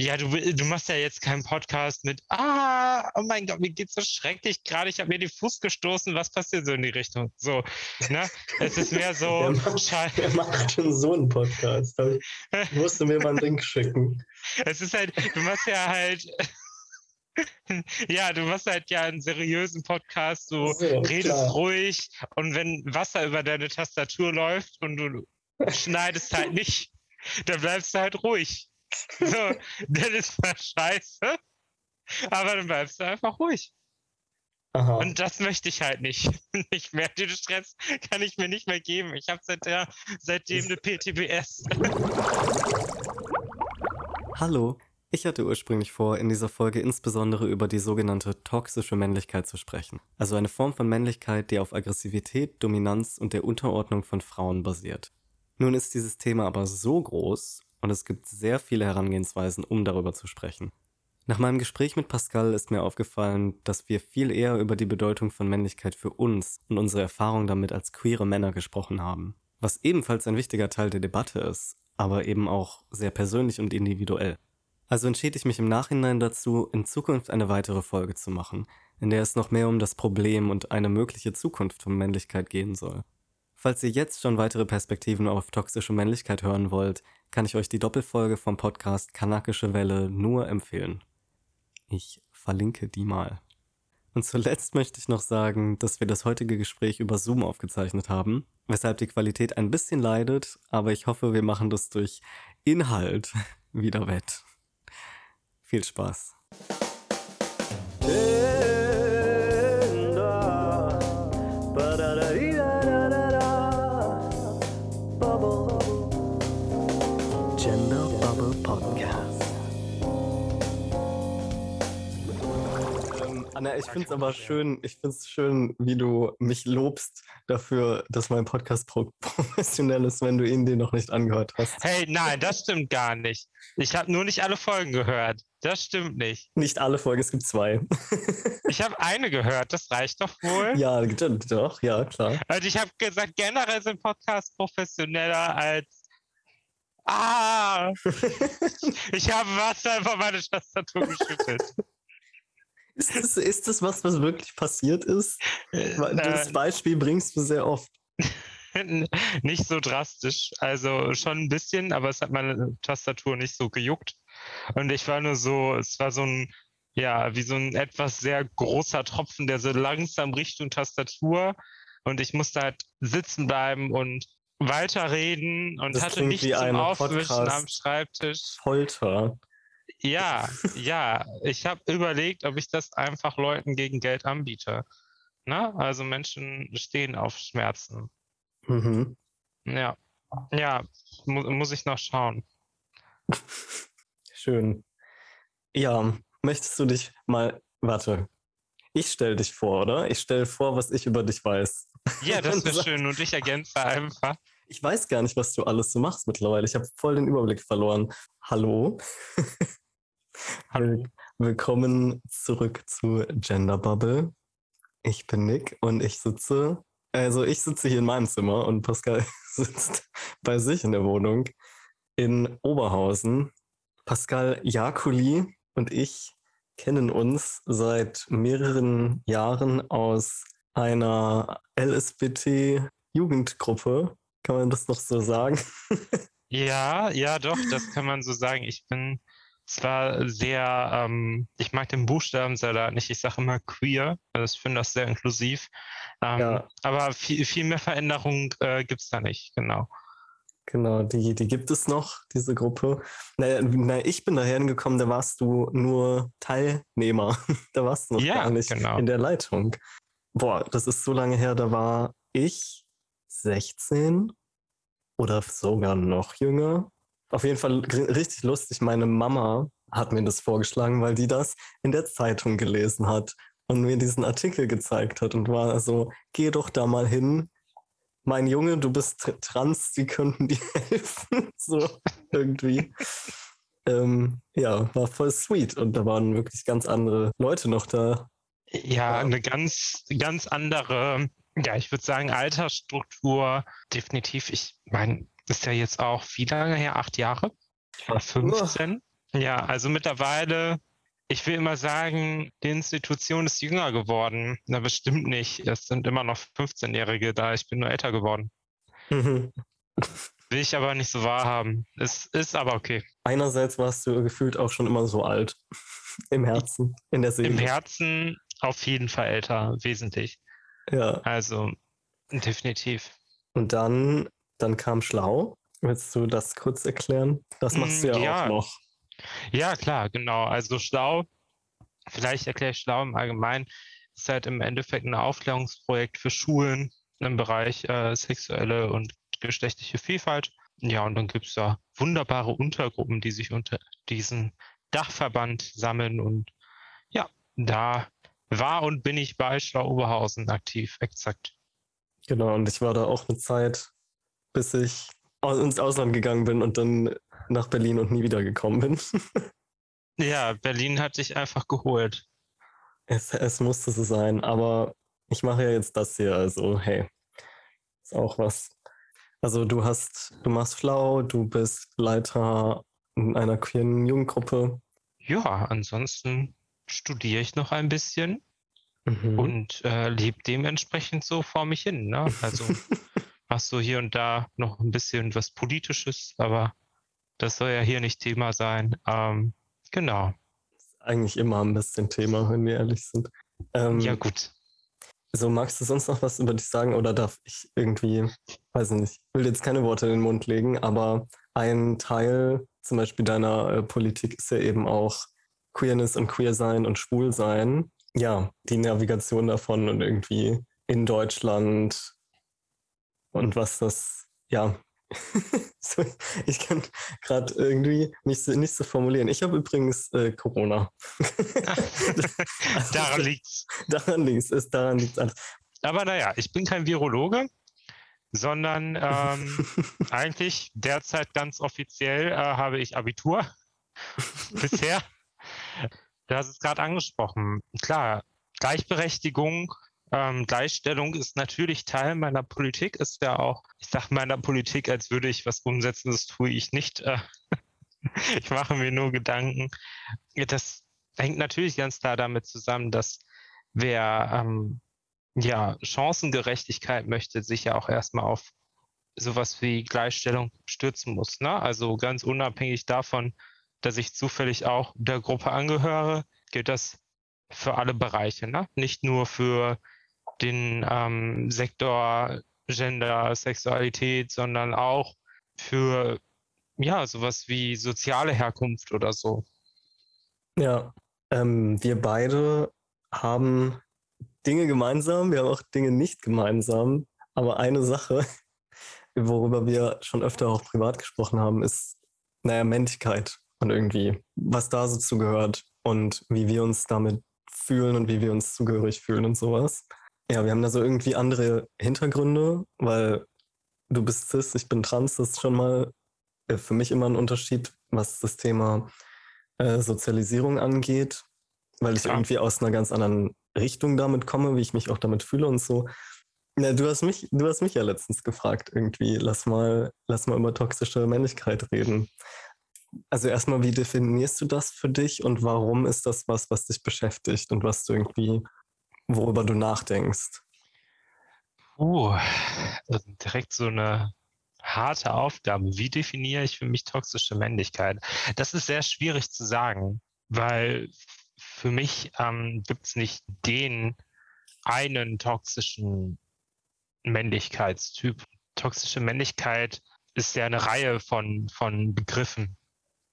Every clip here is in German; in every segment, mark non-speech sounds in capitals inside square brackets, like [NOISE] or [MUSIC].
Ja, du, du machst ja jetzt keinen Podcast mit, ah, oh mein Gott, mir geht's so schrecklich gerade, ich habe mir den Fuß gestoßen, was passiert so in die Richtung? So, ne? Es ist mehr so. [LAUGHS] Wer macht schon so einen Podcast? Ich [LAUGHS] musste mir mal einen Link schicken. Es ist halt, du machst ja halt. [LAUGHS] Ja, du machst halt ja einen seriösen Podcast, du so, redest klar. ruhig und wenn Wasser über deine Tastatur läuft und du schneidest halt nicht, dann bleibst du halt ruhig. [LAUGHS] So, das ist mal scheiße. Aber dann bleibst du einfach ruhig. Aha. Und das möchte ich halt nicht. [LAUGHS] Nicht mehr. Den Stress kann ich mir nicht mehr geben. Ich habe seit seitdem eine PTBS. [LAUGHS] Hallo. Ich hatte ursprünglich vor, in dieser Folge insbesondere über die sogenannte toxische Männlichkeit zu sprechen. Also eine Form von Männlichkeit, die auf Aggressivität, Dominanz und der Unterordnung von Frauen basiert. Nun ist dieses Thema aber so groß und es gibt sehr viele Herangehensweisen, um darüber zu sprechen. Nach meinem Gespräch mit Pascal ist mir aufgefallen, dass wir viel eher über die Bedeutung von Männlichkeit für uns und unsere Erfahrung damit als queere Männer gesprochen haben. Was ebenfalls ein wichtiger Teil der Debatte ist, aber eben auch sehr persönlich und individuell. Also entschied ich mich im Nachhinein dazu, in Zukunft eine weitere Folge zu machen, in der es noch mehr um das Problem und eine mögliche Zukunft von Männlichkeit gehen soll. Falls ihr jetzt schon weitere Perspektiven auf toxische Männlichkeit hören wollt, kann ich euch die Doppelfolge vom Podcast Kanakische Welle nur empfehlen. Ich verlinke die mal. Und zuletzt möchte ich noch sagen, dass wir das heutige Gespräch über Zoom aufgezeichnet haben, weshalb die Qualität ein bisschen leidet, aber ich hoffe, wir machen das durch Inhalt [LAUGHS] wieder wett. Viel Spaß. Anna, ich finde es aber schön, ich finde es schön, wie du mich lobst dafür, dass mein Podcast [LAUGHS] professionell ist, wenn du ihn dir noch nicht angehört hast. Hey, nein, das stimmt gar nicht. Ich habe nur nicht alle Folgen gehört. Das stimmt nicht. Nicht alle Folgen, es gibt zwei. [LAUGHS] ich habe eine gehört, das reicht doch wohl. Ja, doch, ja, klar. Also ich habe gesagt, generell sind Podcasts professioneller als Ah! [LAUGHS] ich habe Wasser über meine Tastatur geschüttet. Ist das, ist das was, was wirklich passiert ist? Äh, das Beispiel bringst du sehr oft. [LAUGHS] nicht so drastisch. Also schon ein bisschen, aber es hat meine Tastatur nicht so gejuckt. Und ich war nur so, es war so ein, ja, wie so ein etwas sehr großer Tropfen, der so langsam Richtung Tastatur. Und ich musste halt sitzen bleiben und weiterreden und das hatte nichts zum Aufwischen am Schreibtisch. Folter. Ja, ja. Ich habe überlegt, ob ich das einfach Leuten gegen Geld anbiete. Na, also Menschen stehen auf Schmerzen. Mhm. Ja, ja, mu muss ich noch schauen. Schön. Ja, möchtest du dich mal, warte, ich stelle dich vor, oder? Ich stelle vor, was ich über dich weiß. Ja, [LAUGHS] das wäre schön und ich ergänze einfach. Ich weiß gar nicht, was du alles so machst mittlerweile. Ich habe voll den Überblick verloren. Hallo. [LAUGHS] Hallo. Willkommen zurück zu Gender Bubble. Ich bin Nick und ich sitze, also ich sitze hier in meinem Zimmer und Pascal [LAUGHS] sitzt bei sich in der Wohnung in Oberhausen. Pascal Jakuli und ich kennen uns seit mehreren Jahren aus einer LSBT-Jugendgruppe. Kann man das noch so sagen? [LAUGHS] ja, ja, doch, das kann man so sagen. Ich bin zwar sehr, ähm, ich mag den Buchstaben sehr nicht, ich sage immer queer, also ich finde das sehr inklusiv, ähm, ja. aber viel, viel mehr Veränderung äh, gibt es da nicht, genau. Genau, die, die gibt es noch, diese Gruppe. Na, na, ich bin daher hingekommen, da warst du nur Teilnehmer. [LAUGHS] da warst du noch ja, gar nicht genau. in der Leitung. Boah, das ist so lange her, da war ich 16 oder sogar noch jünger. Auf jeden Fall richtig lustig. Meine Mama hat mir das vorgeschlagen, weil die das in der Zeitung gelesen hat und mir diesen Artikel gezeigt hat und war so, geh doch da mal hin. Mein Junge, du bist trans, die könnten [LAUGHS] dir helfen. so irgendwie. ähm, ja, war voll sweet und da waren wirklich ganz andere Leute noch da. Ja, eine ganz, ganz andere, ja, ich würde sagen, Altersstruktur. Definitiv. Ich meine, ist ja jetzt auch wie lange her? Acht Jahre? War 15. Ja, also mittlerweile, ich will immer sagen, die Institution ist jünger geworden. Na, bestimmt nicht. Es sind immer noch 15-Jährige da. Ich bin nur älter geworden. Mhm. Will ich aber nicht so wahrhaben. Es ist aber okay. Einerseits warst du gefühlt auch schon immer so alt. Im Herzen, in der Seele. Im Herzen auf jeden Fall älter, wesentlich. Ja. Also, definitiv. Und dann, dann kam Schlau. Willst du das kurz erklären? Das machst du ja, ja, auch noch. Ja, klar, genau. Also Schlau, vielleicht erkläre ich Schlau im Allgemeinen, ist halt im Endeffekt ein Aufklärungsprojekt für Schulen im Bereich äh, sexuelle und geschlechtliche Vielfalt. Ja, und dann gibt es da wunderbare Untergruppen, die sich unter diesem Dachverband sammeln. Und ja, da war und bin ich bei Schlau Oberhausen aktiv, exakt. Genau, und ich war da auch eine Zeit, bis ich ins Ausland gegangen bin und dann nach Berlin und nie wieder gekommen bin. [LAUGHS] ja, Berlin hat dich einfach geholt. Es, es musste so sein, aber ich mache ja jetzt das hier, also hey, ist auch was. Also du hast, du machst Flau, du bist Leiter in einer queeren Jugendgruppe. Ja, ansonsten studiere ich noch ein bisschen mhm. und äh, lebe dementsprechend so vor mich hin. Ne? Also [LAUGHS] machst du hier und da noch ein bisschen was Politisches, aber das soll ja hier nicht Thema sein. Ähm, genau. Eigentlich immer ein bisschen Thema, wenn wir ehrlich sind. Ähm, ja, gut. So, magst du sonst noch was über dich sagen oder darf ich irgendwie, weiß nicht, ich will jetzt keine Worte in den Mund legen, aber ein Teil zum Beispiel deiner äh, Politik ist ja eben auch Queerness und Queersein und Schwulsein. Ja, die Navigation davon und irgendwie in Deutschland und was das, ja, [LAUGHS] ich kann gerade irgendwie mich nicht so formulieren. Ich habe übrigens äh, Corona. [LAUGHS] daran liegt's. Daran liegt's, ist daran liegt's alles. Aber naja, ich bin kein Virologe, sondern ähm, [LAUGHS] eigentlich derzeit ganz offiziell äh, habe ich Abitur bisher. Du hast es gerade angesprochen. Klar, Gleichberechtigung ähm, Gleichstellung ist natürlich Teil meiner Politik, ist ja auch, ich sage meiner Politik, als würde ich was umsetzen, das tue ich nicht. Äh, [LAUGHS] ich mache mir nur Gedanken. Das hängt natürlich ganz klar damit zusammen, dass wer ähm, ja Chancengerechtigkeit möchte, sich ja auch erstmal auf sowas wie Gleichstellung stürzen muss. Ne? Also ganz unabhängig davon, dass ich zufällig auch der Gruppe angehöre, gilt das für alle Bereiche, ne? nicht nur für den ähm, Sektor Gender, Sexualität, sondern auch für ja sowas wie soziale Herkunft oder so. Ja, ähm, wir beide haben Dinge gemeinsam, wir haben auch Dinge nicht gemeinsam, aber eine Sache, [LAUGHS] worüber wir schon öfter auch privat gesprochen haben, ist, naja, Männlichkeit und irgendwie, was da so zugehört und wie wir uns damit fühlen und wie wir uns zugehörig fühlen und sowas. Ja, wir haben da so irgendwie andere Hintergründe, weil du bist cis, ich bin trans, das ist schon mal äh, für mich immer ein Unterschied, was das Thema äh, Sozialisierung angeht, weil ich ja. irgendwie aus einer ganz anderen Richtung damit komme, wie ich mich auch damit fühle und so. Ja, du hast mich, du hast mich ja letztens gefragt, irgendwie, lass mal, lass mal über toxische Männlichkeit reden. Also erstmal, wie definierst du das für dich und warum ist das was, was dich beschäftigt und was du irgendwie worüber du nachdenkst? Uh, also direkt so eine harte Aufgabe. Wie definiere ich für mich toxische Männlichkeit? Das ist sehr schwierig zu sagen, weil für mich ähm, gibt es nicht den einen toxischen Männlichkeitstyp. Toxische Männlichkeit ist ja eine Reihe von, von Begriffen,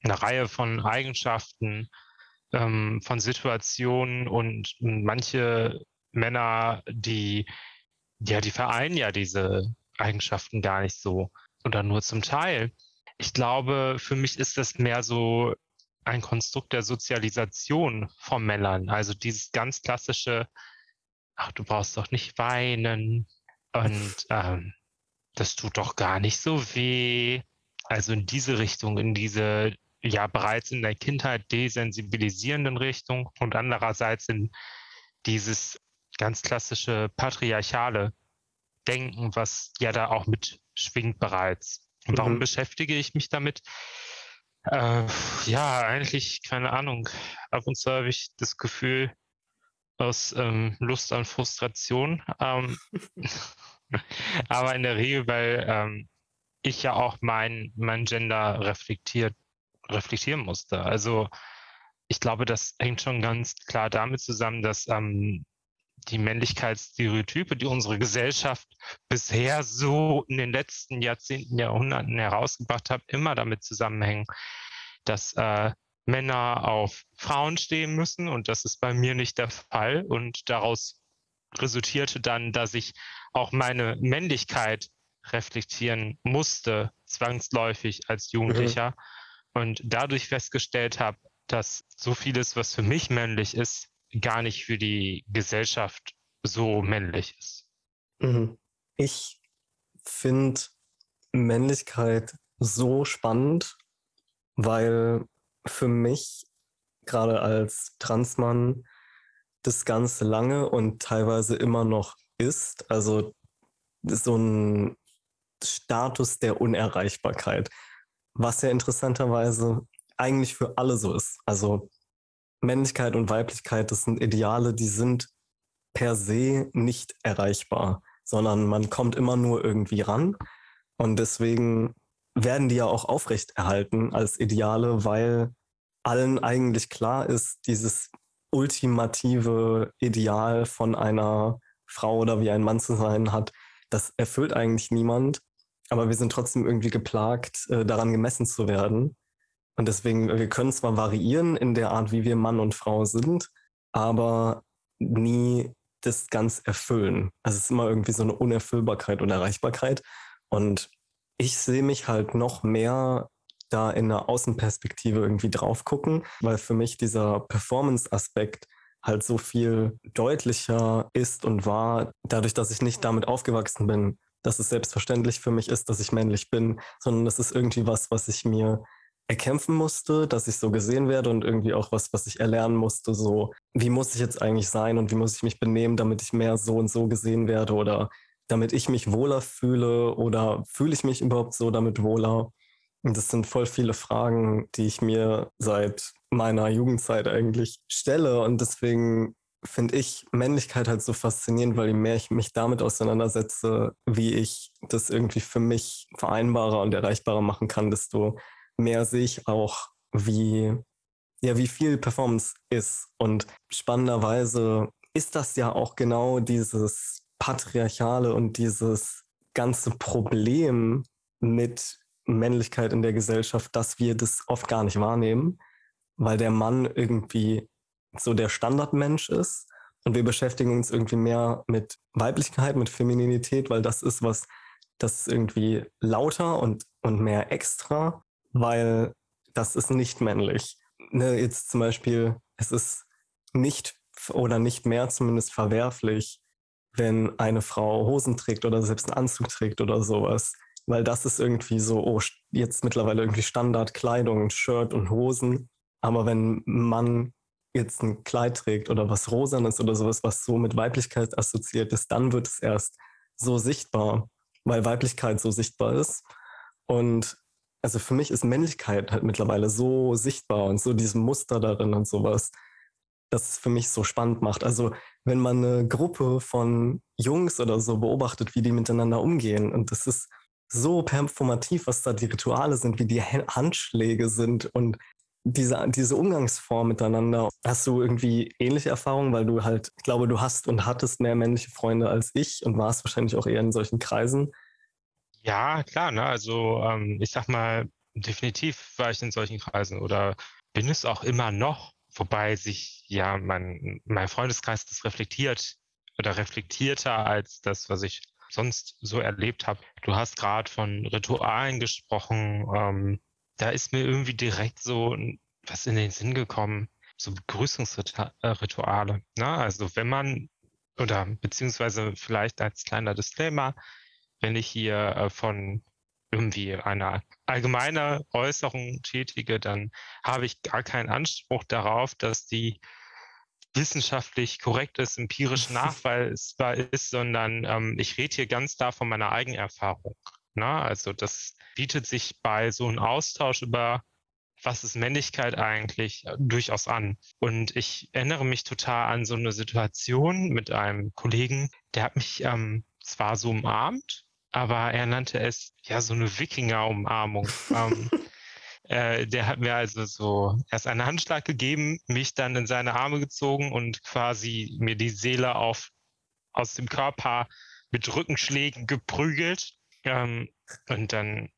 eine Reihe von Eigenschaften, ähm, von Situationen und manche Männer, die, ja, die vereinen ja diese Eigenschaften gar nicht so oder nur zum Teil. Ich glaube, für mich ist das mehr so ein Konstrukt der Sozialisation von Männern. Also dieses ganz klassische, ach, du brauchst doch nicht weinen und [LAUGHS] ähm, das tut doch gar nicht so weh. Also in diese Richtung, in diese ja bereits in der Kindheit desensibilisierenden Richtung und andererseits in dieses ganz klassische patriarchale Denken, was ja da auch mitschwingt bereits. Und warum mhm. beschäftige ich mich damit? Äh, ja, eigentlich keine Ahnung. Ab und zu habe ich das Gefühl aus ähm, Lust an Frustration. Ähm, [LAUGHS] [LAUGHS] aber in der Regel, weil ähm, ich ja auch mein, mein Gender reflektiert, reflektieren musste. Also ich glaube, das hängt schon ganz klar damit zusammen, dass ähm, die Männlichkeitsstereotype, die unsere Gesellschaft bisher so in den letzten Jahrzehnten, Jahrhunderten herausgebracht hat, immer damit zusammenhängen, dass äh, Männer auf Frauen stehen müssen und das ist bei mir nicht der Fall und daraus resultierte dann, dass ich auch meine Männlichkeit reflektieren musste, zwangsläufig als Jugendlicher mhm. Und dadurch festgestellt habe, dass so vieles, was für mich männlich ist, gar nicht für die Gesellschaft so männlich ist. Mhm. Ich finde Männlichkeit so spannend, weil für mich gerade als Transmann das Ganze lange und teilweise immer noch ist. Also so ein Status der Unerreichbarkeit, was ja interessanterweise eigentlich für alle so ist. Also Männlichkeit und Weiblichkeit, das sind Ideale, die sind per se nicht erreichbar, sondern man kommt immer nur irgendwie ran. Und deswegen werden die ja auch aufrechterhalten als Ideale, weil allen eigentlich klar ist, dieses ultimative Ideal von einer Frau oder wie ein Mann zu sein hat, das erfüllt eigentlich niemand. Aber wir sind trotzdem irgendwie geplagt, äh, daran gemessen zu werden. Und deswegen, wir können zwar variieren in der Art, wie wir Mann und Frau sind, aber nie das ganz erfüllen. Also es ist immer irgendwie so eine Unerfüllbarkeit und Erreichbarkeit. Und ich sehe mich halt noch mehr da in der Außenperspektive irgendwie drauf gucken, weil für mich dieser Performance-Aspekt halt so viel deutlicher ist und war, dadurch, dass ich nicht damit aufgewachsen bin, dass es selbstverständlich für mich ist, dass ich männlich bin, sondern das ist irgendwie was, was ich mir erkämpfen musste, dass ich so gesehen werde und irgendwie auch was, was ich erlernen musste, so wie muss ich jetzt eigentlich sein und wie muss ich mich benehmen, damit ich mehr so und so gesehen werde oder damit ich mich wohler fühle oder fühle ich mich überhaupt so damit wohler? Und das sind voll viele Fragen, die ich mir seit meiner Jugendzeit eigentlich stelle und deswegen finde ich Männlichkeit halt so faszinierend, weil je mehr ich mich damit auseinandersetze, wie ich das irgendwie für mich vereinbarer und erreichbarer machen kann, desto mehr sehe ich auch, wie, ja, wie viel Performance ist. Und spannenderweise ist das ja auch genau dieses Patriarchale und dieses ganze Problem mit Männlichkeit in der Gesellschaft, dass wir das oft gar nicht wahrnehmen, weil der Mann irgendwie so der Standardmensch ist und wir beschäftigen uns irgendwie mehr mit Weiblichkeit, mit Femininität, weil das ist was, das ist irgendwie lauter und, und mehr extra weil das ist nicht männlich. Ne, jetzt zum Beispiel, es ist nicht oder nicht mehr zumindest verwerflich, wenn eine Frau Hosen trägt oder selbst einen Anzug trägt oder sowas. Weil das ist irgendwie so, oh, jetzt mittlerweile irgendwie Standardkleidung, Shirt und Hosen. Aber wenn man jetzt ein Kleid trägt oder was Rosanes oder sowas, was so mit Weiblichkeit assoziiert ist, dann wird es erst so sichtbar, weil Weiblichkeit so sichtbar ist. Und also für mich ist Männlichkeit halt mittlerweile so sichtbar und so dieses Muster darin und sowas, dass es für mich so spannend macht. Also wenn man eine Gruppe von Jungs oder so beobachtet, wie die miteinander umgehen und das ist so performativ, was da die Rituale sind, wie die Handschläge sind und diese, diese Umgangsform miteinander. Hast du irgendwie ähnliche Erfahrungen, weil du halt, ich glaube, du hast und hattest mehr männliche Freunde als ich und warst wahrscheinlich auch eher in solchen Kreisen. Ja, klar, ne? Also ähm, ich sag mal, definitiv war ich in solchen Kreisen oder bin es auch immer noch, wobei sich ja mein, mein Freundeskreis das reflektiert oder reflektierter als das, was ich sonst so erlebt habe. Du hast gerade von Ritualen gesprochen. Ähm, da ist mir irgendwie direkt so was in den Sinn gekommen, so Begrüßungsrituale. Ne? Also wenn man oder beziehungsweise vielleicht als kleiner Disclaimer, wenn ich hier äh, von irgendwie einer allgemeinen Äußerung tätige, dann habe ich gar keinen Anspruch darauf, dass die wissenschaftlich korrekt ist, empirisch [LAUGHS] nachweisbar ist, sondern ähm, ich rede hier ganz klar von meiner Eigenerfahrung. Ne? Also das bietet sich bei so einem Austausch über was ist Männlichkeit eigentlich, äh, durchaus an. Und ich erinnere mich total an so eine Situation mit einem Kollegen, der hat mich ähm, zwar so umarmt, aber er nannte es ja so eine Wikinger-Umarmung. ähm, [LAUGHS] äh, der hat mir also so erst einen Handschlag gegeben, mich dann in seine Arme gezogen und quasi mir die Seele auf, aus dem Körper mit Rückenschlägen geprügelt. Ähm, und dann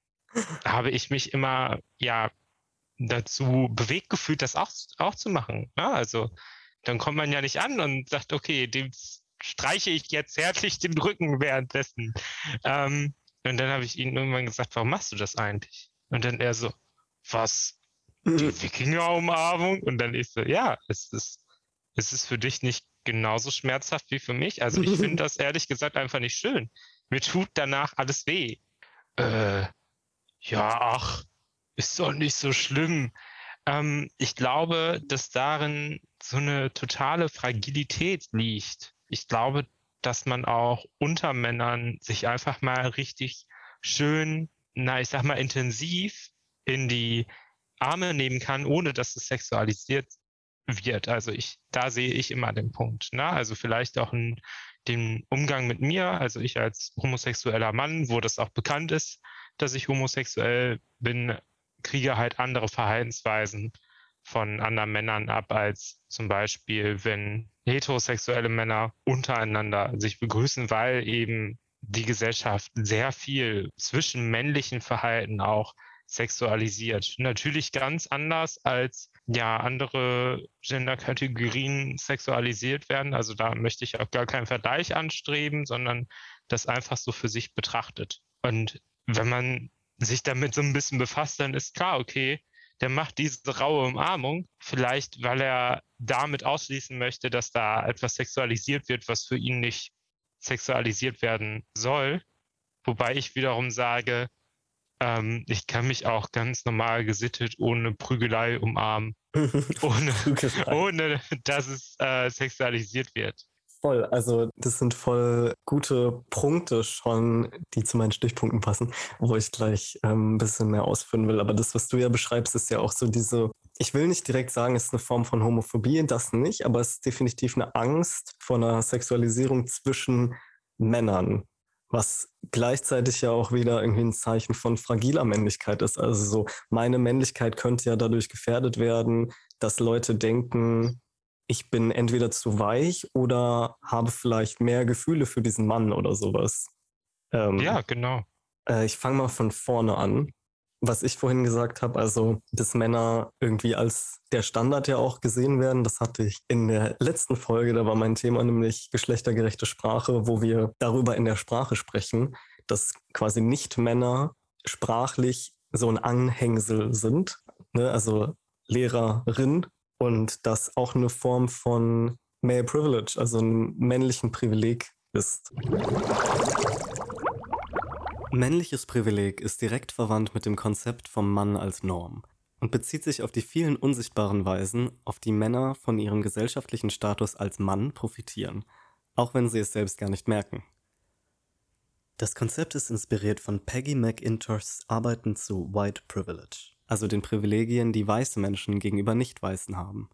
habe ich mich immer, ja, dazu bewegt gefühlt, das auch, auch zu machen. Ja, also dann kommt man ja nicht an und sagt, okay, dem streiche ich jetzt zärtlich den Rücken währenddessen. Ähm, und dann habe ich ihm irgendwann gesagt, warum machst du das eigentlich? Und dann er so, was? Die Wikinger-Umarmung? Und dann ich so, ja, es ist, es ist für dich nicht genauso schmerzhaft wie für mich. Also ich [LAUGHS] finde das ehrlich gesagt einfach nicht schön. Mir tut danach alles weh. Äh, ja, ach, ist doch nicht so schlimm. Ähm, ich glaube, dass darin so eine totale Fragilität liegt. Ich glaube, dass man auch unter Männern sich einfach mal richtig schön, na, ich sag mal, intensiv in die Arme nehmen kann, ohne dass es sexualisiert wird. Also ich, da sehe ich immer den Punkt. Ne? Also vielleicht auch in, den Umgang mit mir, also ich als homosexueller Mann, wo das auch bekannt ist, dass ich homosexuell bin, kriege halt andere Verhaltensweisen von anderen Männern ab, als zum Beispiel, wenn heterosexuelle Männer untereinander sich begrüßen, weil eben die Gesellschaft sehr viel zwischen männlichen Verhalten auch sexualisiert. Natürlich ganz anders als ja andere Genderkategorien sexualisiert werden. Also da möchte ich auch gar keinen Vergleich anstreben, sondern das einfach so für sich betrachtet. Und wenn man sich damit so ein bisschen befasst, dann ist klar, okay, der macht diese raue Umarmung, vielleicht weil er damit ausschließen möchte, dass da etwas sexualisiert wird, was für ihn nicht sexualisiert werden soll. Wobei ich wiederum sage, ähm, ich kann mich auch ganz normal gesittet ohne Prügelei umarmen, [LAUGHS] ohne, ohne dass es äh, sexualisiert wird. Voll, also das sind voll gute Punkte schon, die zu meinen Stichpunkten passen, wo ich gleich ähm, ein bisschen mehr ausführen will. Aber das, was du ja beschreibst, ist ja auch so diese, ich will nicht direkt sagen, es ist eine Form von Homophobie, das nicht, aber es ist definitiv eine Angst vor einer Sexualisierung zwischen Männern, was gleichzeitig ja auch wieder irgendwie ein Zeichen von fragiler Männlichkeit ist. Also so, meine Männlichkeit könnte ja dadurch gefährdet werden, dass Leute denken, ich bin entweder zu weich oder habe vielleicht mehr Gefühle für diesen Mann oder sowas. Ähm, ja, genau. Äh, ich fange mal von vorne an. Was ich vorhin gesagt habe, also dass Männer irgendwie als der Standard ja auch gesehen werden, das hatte ich in der letzten Folge, da war mein Thema nämlich geschlechtergerechte Sprache, wo wir darüber in der Sprache sprechen, dass quasi nicht Männer sprachlich so ein Anhängsel sind. Ne? Also Lehrerin und das auch eine Form von Male Privilege, also einem männlichen Privileg ist. Männliches Privileg ist direkt verwandt mit dem Konzept vom Mann als Norm und bezieht sich auf die vielen unsichtbaren Weisen, auf die Männer von ihrem gesellschaftlichen Status als Mann profitieren, auch wenn sie es selbst gar nicht merken. Das Konzept ist inspiriert von Peggy McIntoshs Arbeiten zu White Privilege also den Privilegien, die weiße Menschen gegenüber Nicht-Weißen haben.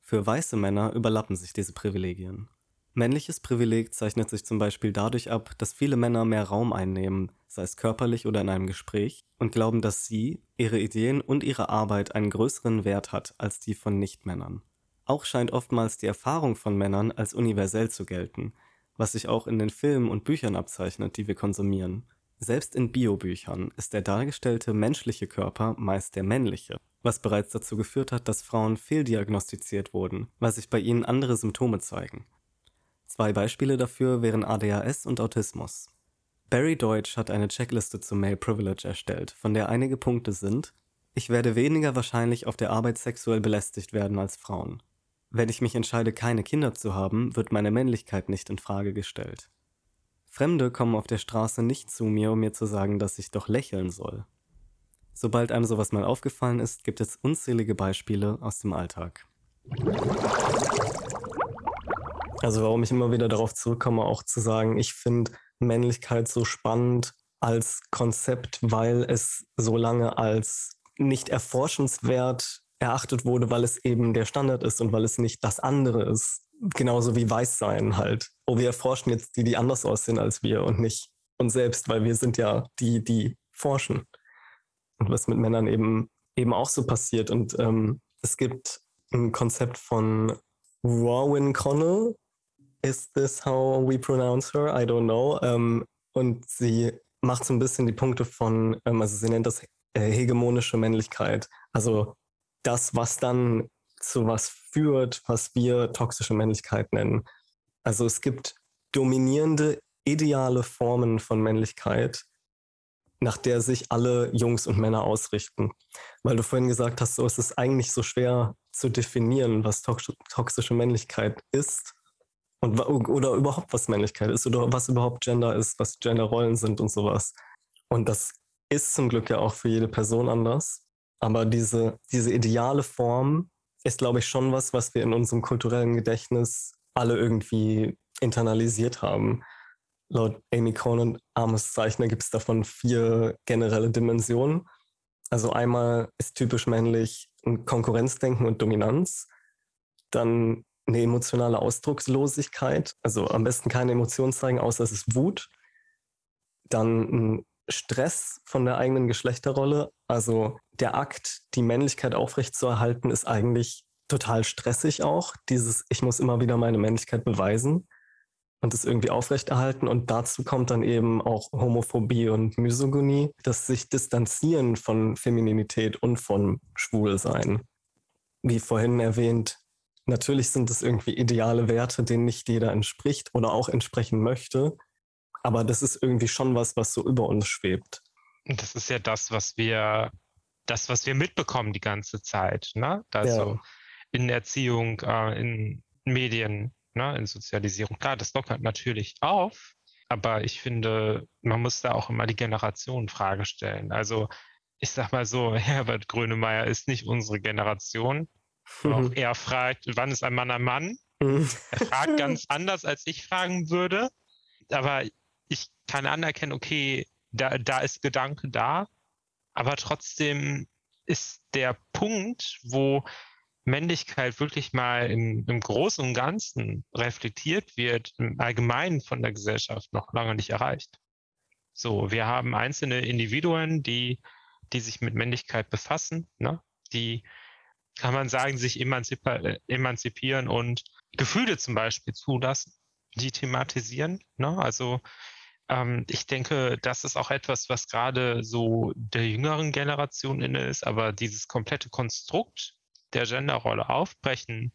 Für weiße Männer überlappen sich diese Privilegien. Männliches Privileg zeichnet sich zum Beispiel dadurch ab, dass viele Männer mehr Raum einnehmen, sei es körperlich oder in einem Gespräch, und glauben, dass sie, ihre Ideen und ihre Arbeit einen größeren Wert hat als die von Nichtmännern. Auch scheint oftmals die Erfahrung von Männern als universell zu gelten, was sich auch in den Filmen und Büchern abzeichnet, die wir konsumieren. Selbst in Biobüchern ist der dargestellte menschliche Körper meist der männliche, was bereits dazu geführt hat, dass Frauen fehldiagnostiziert wurden, weil sich bei ihnen andere Symptome zeigen. Zwei Beispiele dafür wären ADHS und Autismus. Barry Deutsch hat eine Checkliste zu Male Privilege erstellt, von der einige Punkte sind ich werde weniger wahrscheinlich auf der Arbeit sexuell belästigt werden als Frauen. Wenn ich mich entscheide, keine Kinder zu haben, wird meine Männlichkeit nicht in Frage gestellt. Fremde kommen auf der Straße nicht zu mir, um mir zu sagen, dass ich doch lächeln soll. Sobald einem sowas mal aufgefallen ist, gibt es unzählige Beispiele aus dem Alltag. Also warum ich immer wieder darauf zurückkomme, auch zu sagen, ich finde Männlichkeit so spannend als Konzept, weil es so lange als nicht erforschenswert erachtet wurde, weil es eben der Standard ist und weil es nicht das andere ist. Genauso wie Weißsein halt. Oh, wir erforschen jetzt die, die anders aussehen als wir und nicht uns selbst, weil wir sind ja die, die forschen. Und was mit Männern eben, eben auch so passiert. Und ähm, es gibt ein Konzept von Rowan Connell. Is this how we pronounce her? I don't know. Ähm, und sie macht so ein bisschen die Punkte von, ähm, also sie nennt das äh, hegemonische Männlichkeit. Also das, was dann zu was führt, was wir toxische Männlichkeit nennen. Also es gibt dominierende, ideale Formen von Männlichkeit, nach der sich alle Jungs und Männer ausrichten. Weil du vorhin gesagt hast, so ist es eigentlich so schwer zu definieren, was toxische Männlichkeit ist und oder überhaupt was Männlichkeit ist oder was überhaupt Gender ist, was Genderrollen sind und sowas. Und das ist zum Glück ja auch für jede Person anders. Aber diese, diese ideale Form ist, glaube ich, schon was, was wir in unserem kulturellen Gedächtnis alle irgendwie internalisiert haben. Laut Amy Conan, Armes Zeichner, gibt es davon vier generelle Dimensionen. Also einmal ist typisch männlich ein Konkurrenzdenken und Dominanz. Dann eine emotionale Ausdruckslosigkeit, also am besten keine Emotionen zeigen, außer es ist Wut. Dann ein Stress von der eigenen Geschlechterrolle, also der Akt, die Männlichkeit aufrechtzuerhalten, ist eigentlich total stressig auch. Dieses, ich muss immer wieder meine Männlichkeit beweisen und es irgendwie aufrechterhalten. Und dazu kommt dann eben auch Homophobie und Misogynie, das sich distanzieren von Femininität und von Schwulsein. Wie vorhin erwähnt, Natürlich sind es irgendwie ideale Werte, denen nicht jeder entspricht oder auch entsprechen möchte. Aber das ist irgendwie schon was, was so über uns schwebt. Das ist ja das, was wir, das, was wir mitbekommen die ganze Zeit. Ne? Also ja. in Erziehung, äh, in Medien, ne? in Sozialisierung. Klar, das lockert natürlich auf. Aber ich finde, man muss da auch immer die Generationenfrage stellen. Also ich sag mal so, [LAUGHS] Herbert Grönemeyer ist nicht unsere Generation. Mhm. Auch [LAUGHS] er fragt, wann ist ein Mann ein Mann? Mhm. [LAUGHS] Er fragt ganz anders, als ich fragen würde. Aber ich kann anerkennen, okay, da, da ist Gedanke da. Aber trotzdem ist der Punkt, wo Männlichkeit wirklich mal im, im Großen und Ganzen reflektiert wird, im Allgemeinen von der Gesellschaft noch lange nicht erreicht. So, wir haben einzelne Individuen, die, die sich mit Männlichkeit befassen, ne? die kann man sagen, sich äh, emanzipieren und Gefühle zum Beispiel zulassen, die thematisieren. Ne? Also ähm, ich denke, das ist auch etwas, was gerade so der jüngeren Generation inne ist, aber dieses komplette Konstrukt der Genderrolle aufbrechen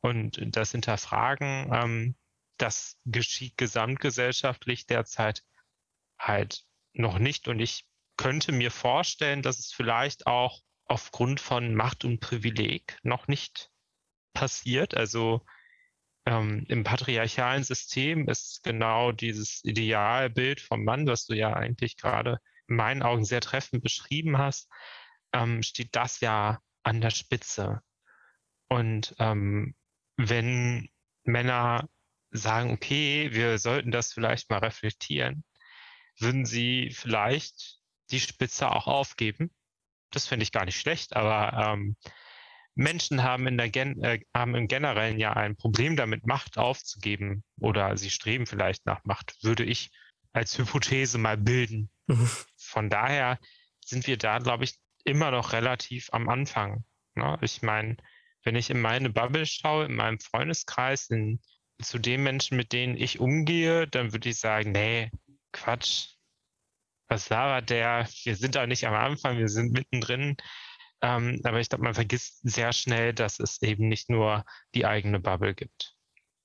und das hinterfragen, ähm, das geschieht gesamtgesellschaftlich derzeit halt noch nicht. Und ich könnte mir vorstellen, dass es vielleicht auch aufgrund von Macht und Privileg noch nicht passiert. Also ähm, im patriarchalen System ist genau dieses Idealbild vom Mann, was du ja eigentlich gerade in meinen Augen sehr treffend beschrieben hast, ähm, steht das ja an der Spitze. Und ähm, wenn Männer sagen, okay, wir sollten das vielleicht mal reflektieren, würden sie vielleicht die Spitze auch aufgeben das finde ich gar nicht schlecht, aber ähm, Menschen haben, in der Gen äh, haben im Generellen ja ein Problem damit, Macht aufzugeben oder sie streben vielleicht nach Macht, würde ich als Hypothese mal bilden. Mhm. Von daher sind wir da, glaube ich, immer noch relativ am Anfang. Ne? Ich meine, wenn ich in meine Bubble schaue, in meinem Freundeskreis, in, zu den Menschen, mit denen ich umgehe, dann würde ich sagen, nee, Quatsch, was labert der? Wir sind da nicht am Anfang, wir sind mittendrin. Ähm, aber ich glaube, man vergisst sehr schnell, dass es eben nicht nur die eigene Bubble gibt,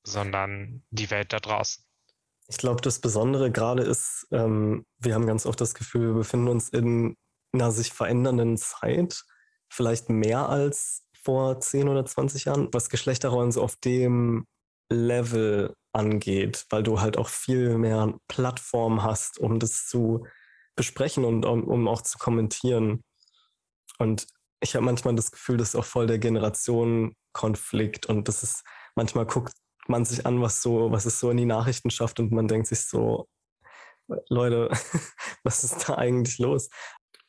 sondern die Welt da draußen. Ich glaube, das Besondere gerade ist, ähm, wir haben ganz oft das Gefühl, wir befinden uns in einer sich verändernden Zeit, vielleicht mehr als vor 10 oder 20 Jahren, was Geschlechterrollen so auf dem Level angeht, weil du halt auch viel mehr Plattform hast, um das zu besprechen und um, um auch zu kommentieren. Und ich habe manchmal das Gefühl, das ist auch voll der Generationenkonflikt und das ist, manchmal guckt man sich an, was so, was es so in die Nachrichten schafft und man denkt sich so, Leute, [LAUGHS] was ist da eigentlich los?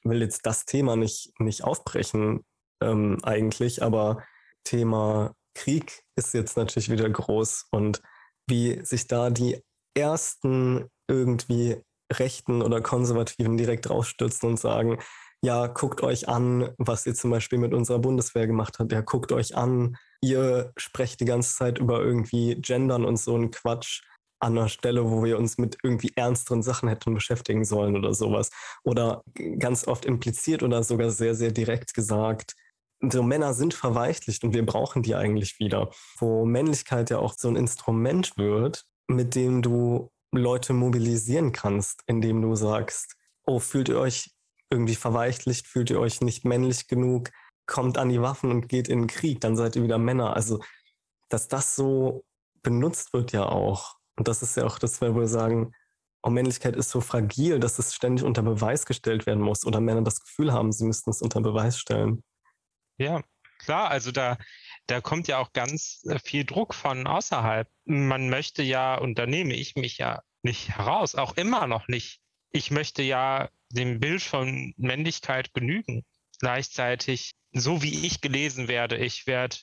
will jetzt das Thema nicht, nicht aufbrechen ähm, eigentlich, aber Thema Krieg ist jetzt natürlich wieder groß und wie sich da die ersten irgendwie Rechten oder Konservativen direkt draufstürzen und sagen, ja, guckt euch an, was ihr zum Beispiel mit unserer Bundeswehr gemacht habt. Ja, guckt euch an, ihr sprecht die ganze Zeit über irgendwie Gendern und so ein Quatsch an einer Stelle, wo wir uns mit irgendwie ernsteren Sachen hätten beschäftigen sollen oder sowas. Oder ganz oft impliziert oder sogar sehr, sehr direkt gesagt, so Männer sind verweichlicht und wir brauchen die eigentlich wieder. Wo Männlichkeit ja auch so ein Instrument wird, mit dem du Leute mobilisieren kannst, indem du sagst, oh, fühlt ihr euch irgendwie verweichlicht, fühlt ihr euch nicht männlich genug, kommt an die Waffen und geht in den Krieg, dann seid ihr wieder Männer. Also, dass das so benutzt wird ja auch. Und das ist ja auch das, weil wir sagen, oh, Männlichkeit ist so fragil, dass es ständig unter Beweis gestellt werden muss oder Männer das Gefühl haben, sie müssten es unter Beweis stellen. Ja, klar, also da, da kommt ja auch ganz äh, viel Druck von außerhalb. Man möchte ja, und da nehme ich mich ja nicht heraus, auch immer noch nicht. Ich möchte ja dem Bild von Männlichkeit genügen. Gleichzeitig, so wie ich gelesen werde, ich werde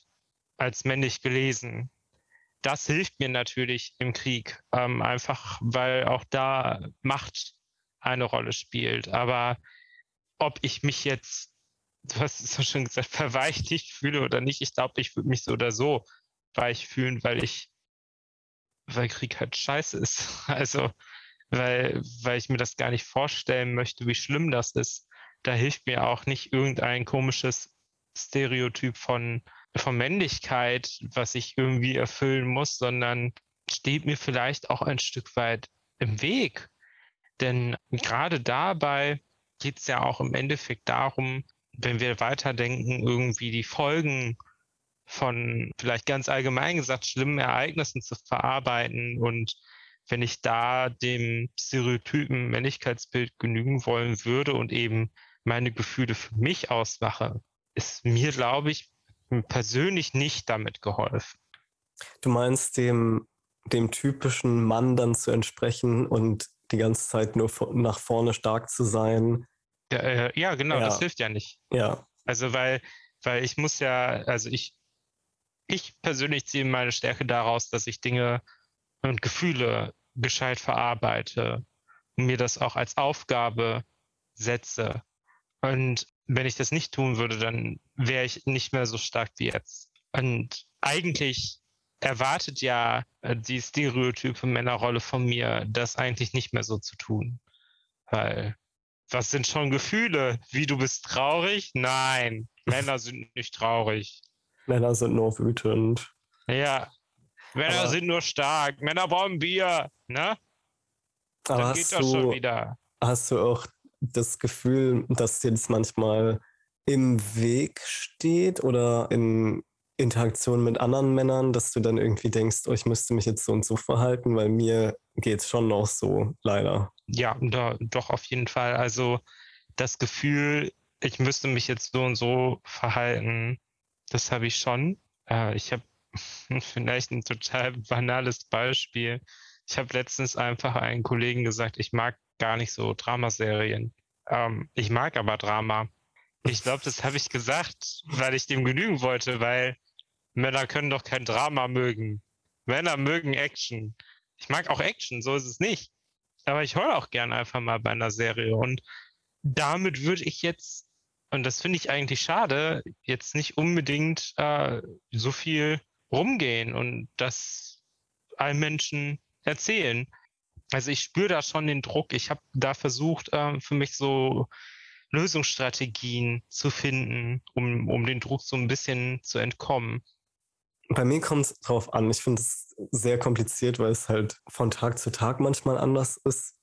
als männlich gelesen. Das hilft mir natürlich im Krieg, ähm, einfach weil auch da Macht eine Rolle spielt. Aber ob ich mich jetzt [LAUGHS] du hast es ja schon gesagt, verweichlicht fühle oder nicht. Ich glaube, ich würde mich so oder so weich fühlen, weil ich, weil Krieg halt scheiße ist. [LAUGHS] Also, weil, weil ich mir das gar nicht vorstellen möchte, wie schlimm das ist. Da hilft mir auch nicht irgendein komisches Stereotyp von, von Männlichkeit, was ich irgendwie erfüllen muss, sondern steht mir vielleicht auch ein Stück weit im Weg. Denn gerade dabei geht es ja auch im Endeffekt darum, wenn wir weiterdenken, irgendwie die Folgen von vielleicht ganz allgemein gesagt schlimmen Ereignissen zu verarbeiten und wenn ich da dem Stereotypen Männlichkeitsbild genügen wollen würde und eben meine Gefühle für mich ausmache, ist mir, glaube ich, persönlich nicht damit geholfen. Du meinst dem, dem typischen Mann dann zu entsprechen und die ganze Zeit nur nach vorne stark zu sein, ja, äh, ja genau, ja. das hilft ja nicht. Ja. Also weil, weil ich muss ja, also ich, ich persönlich ziehe meine Stärke daraus, dass ich Dinge und Gefühle gescheit verarbeite und mir das auch als Aufgabe setze. Und wenn ich das nicht tun würde, dann wäre ich nicht mehr so stark wie jetzt. Und eigentlich erwartet ja äh, die stereotype Männerrolle von mir, das eigentlich nicht mehr so zu tun. Weil was sind schon Gefühle? Wie du bist traurig? Nein, Männer sind nicht traurig. Männer sind nur wütend. Ja, Männer aber, sind nur stark. Männer brauchen Bier, ne? Aber Dann geht das du, schon wieder. Hast du auch das Gefühl, dass dir das manchmal im Weg steht oder in Interaktion mit anderen Männern, dass du dann irgendwie denkst, oh, ich müsste mich jetzt so und so verhalten, weil mir geht es schon noch so, leider ja, da, doch auf jeden Fall. Also das Gefühl, ich müsste mich jetzt so und so verhalten, das habe ich schon. Äh, ich habe [LAUGHS] vielleicht ein total banales Beispiel. Ich habe letztens einfach einen Kollegen gesagt, ich mag gar nicht so Dramaserien. Ähm, ich mag aber Drama. Ich glaube, das habe ich gesagt, weil ich dem genügen wollte, weil Männer können doch kein Drama mögen. Männer mögen Action. Ich mag auch Action, so ist es nicht. Aber ich heule auch gern einfach mal bei einer Serie. Und damit würde ich jetzt, und das finde ich eigentlich schade, jetzt nicht unbedingt äh, so viel rumgehen und das allen Menschen erzählen. Also ich spüre da schon den Druck. Ich habe da versucht, äh, für mich so Lösungsstrategien zu finden, um, um den Druck so ein bisschen zu entkommen. Bei mir kommt es drauf an. Ich finde es sehr kompliziert, weil es halt von Tag zu Tag manchmal anders ist.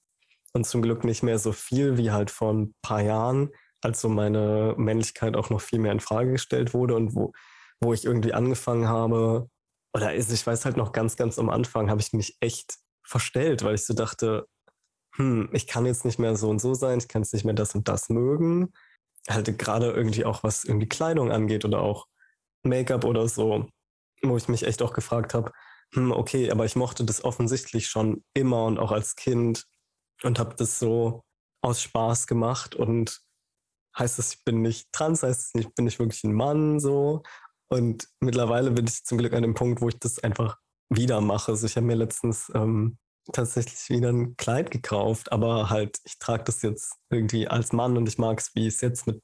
Und zum Glück nicht mehr so viel wie halt vor ein paar Jahren, als so meine Männlichkeit auch noch viel mehr in Frage gestellt wurde und wo, wo ich irgendwie angefangen habe, oder ich weiß halt noch ganz, ganz am Anfang, habe ich mich echt verstellt, weil ich so dachte, hm, ich kann jetzt nicht mehr so und so sein, ich kann jetzt nicht mehr das und das mögen. Halt gerade irgendwie auch was irgendwie Kleidung angeht oder auch Make-up oder so wo ich mich echt auch gefragt habe, hm, okay, aber ich mochte das offensichtlich schon immer und auch als Kind und habe das so aus Spaß gemacht und heißt es, ich bin nicht trans, heißt es, ich bin nicht wirklich ein Mann so. Und mittlerweile bin ich zum Glück an dem Punkt, wo ich das einfach wieder mache. Also ich habe mir letztens ähm, tatsächlich wieder ein Kleid gekauft, aber halt, ich trage das jetzt irgendwie als Mann und ich mag es, wie es jetzt mit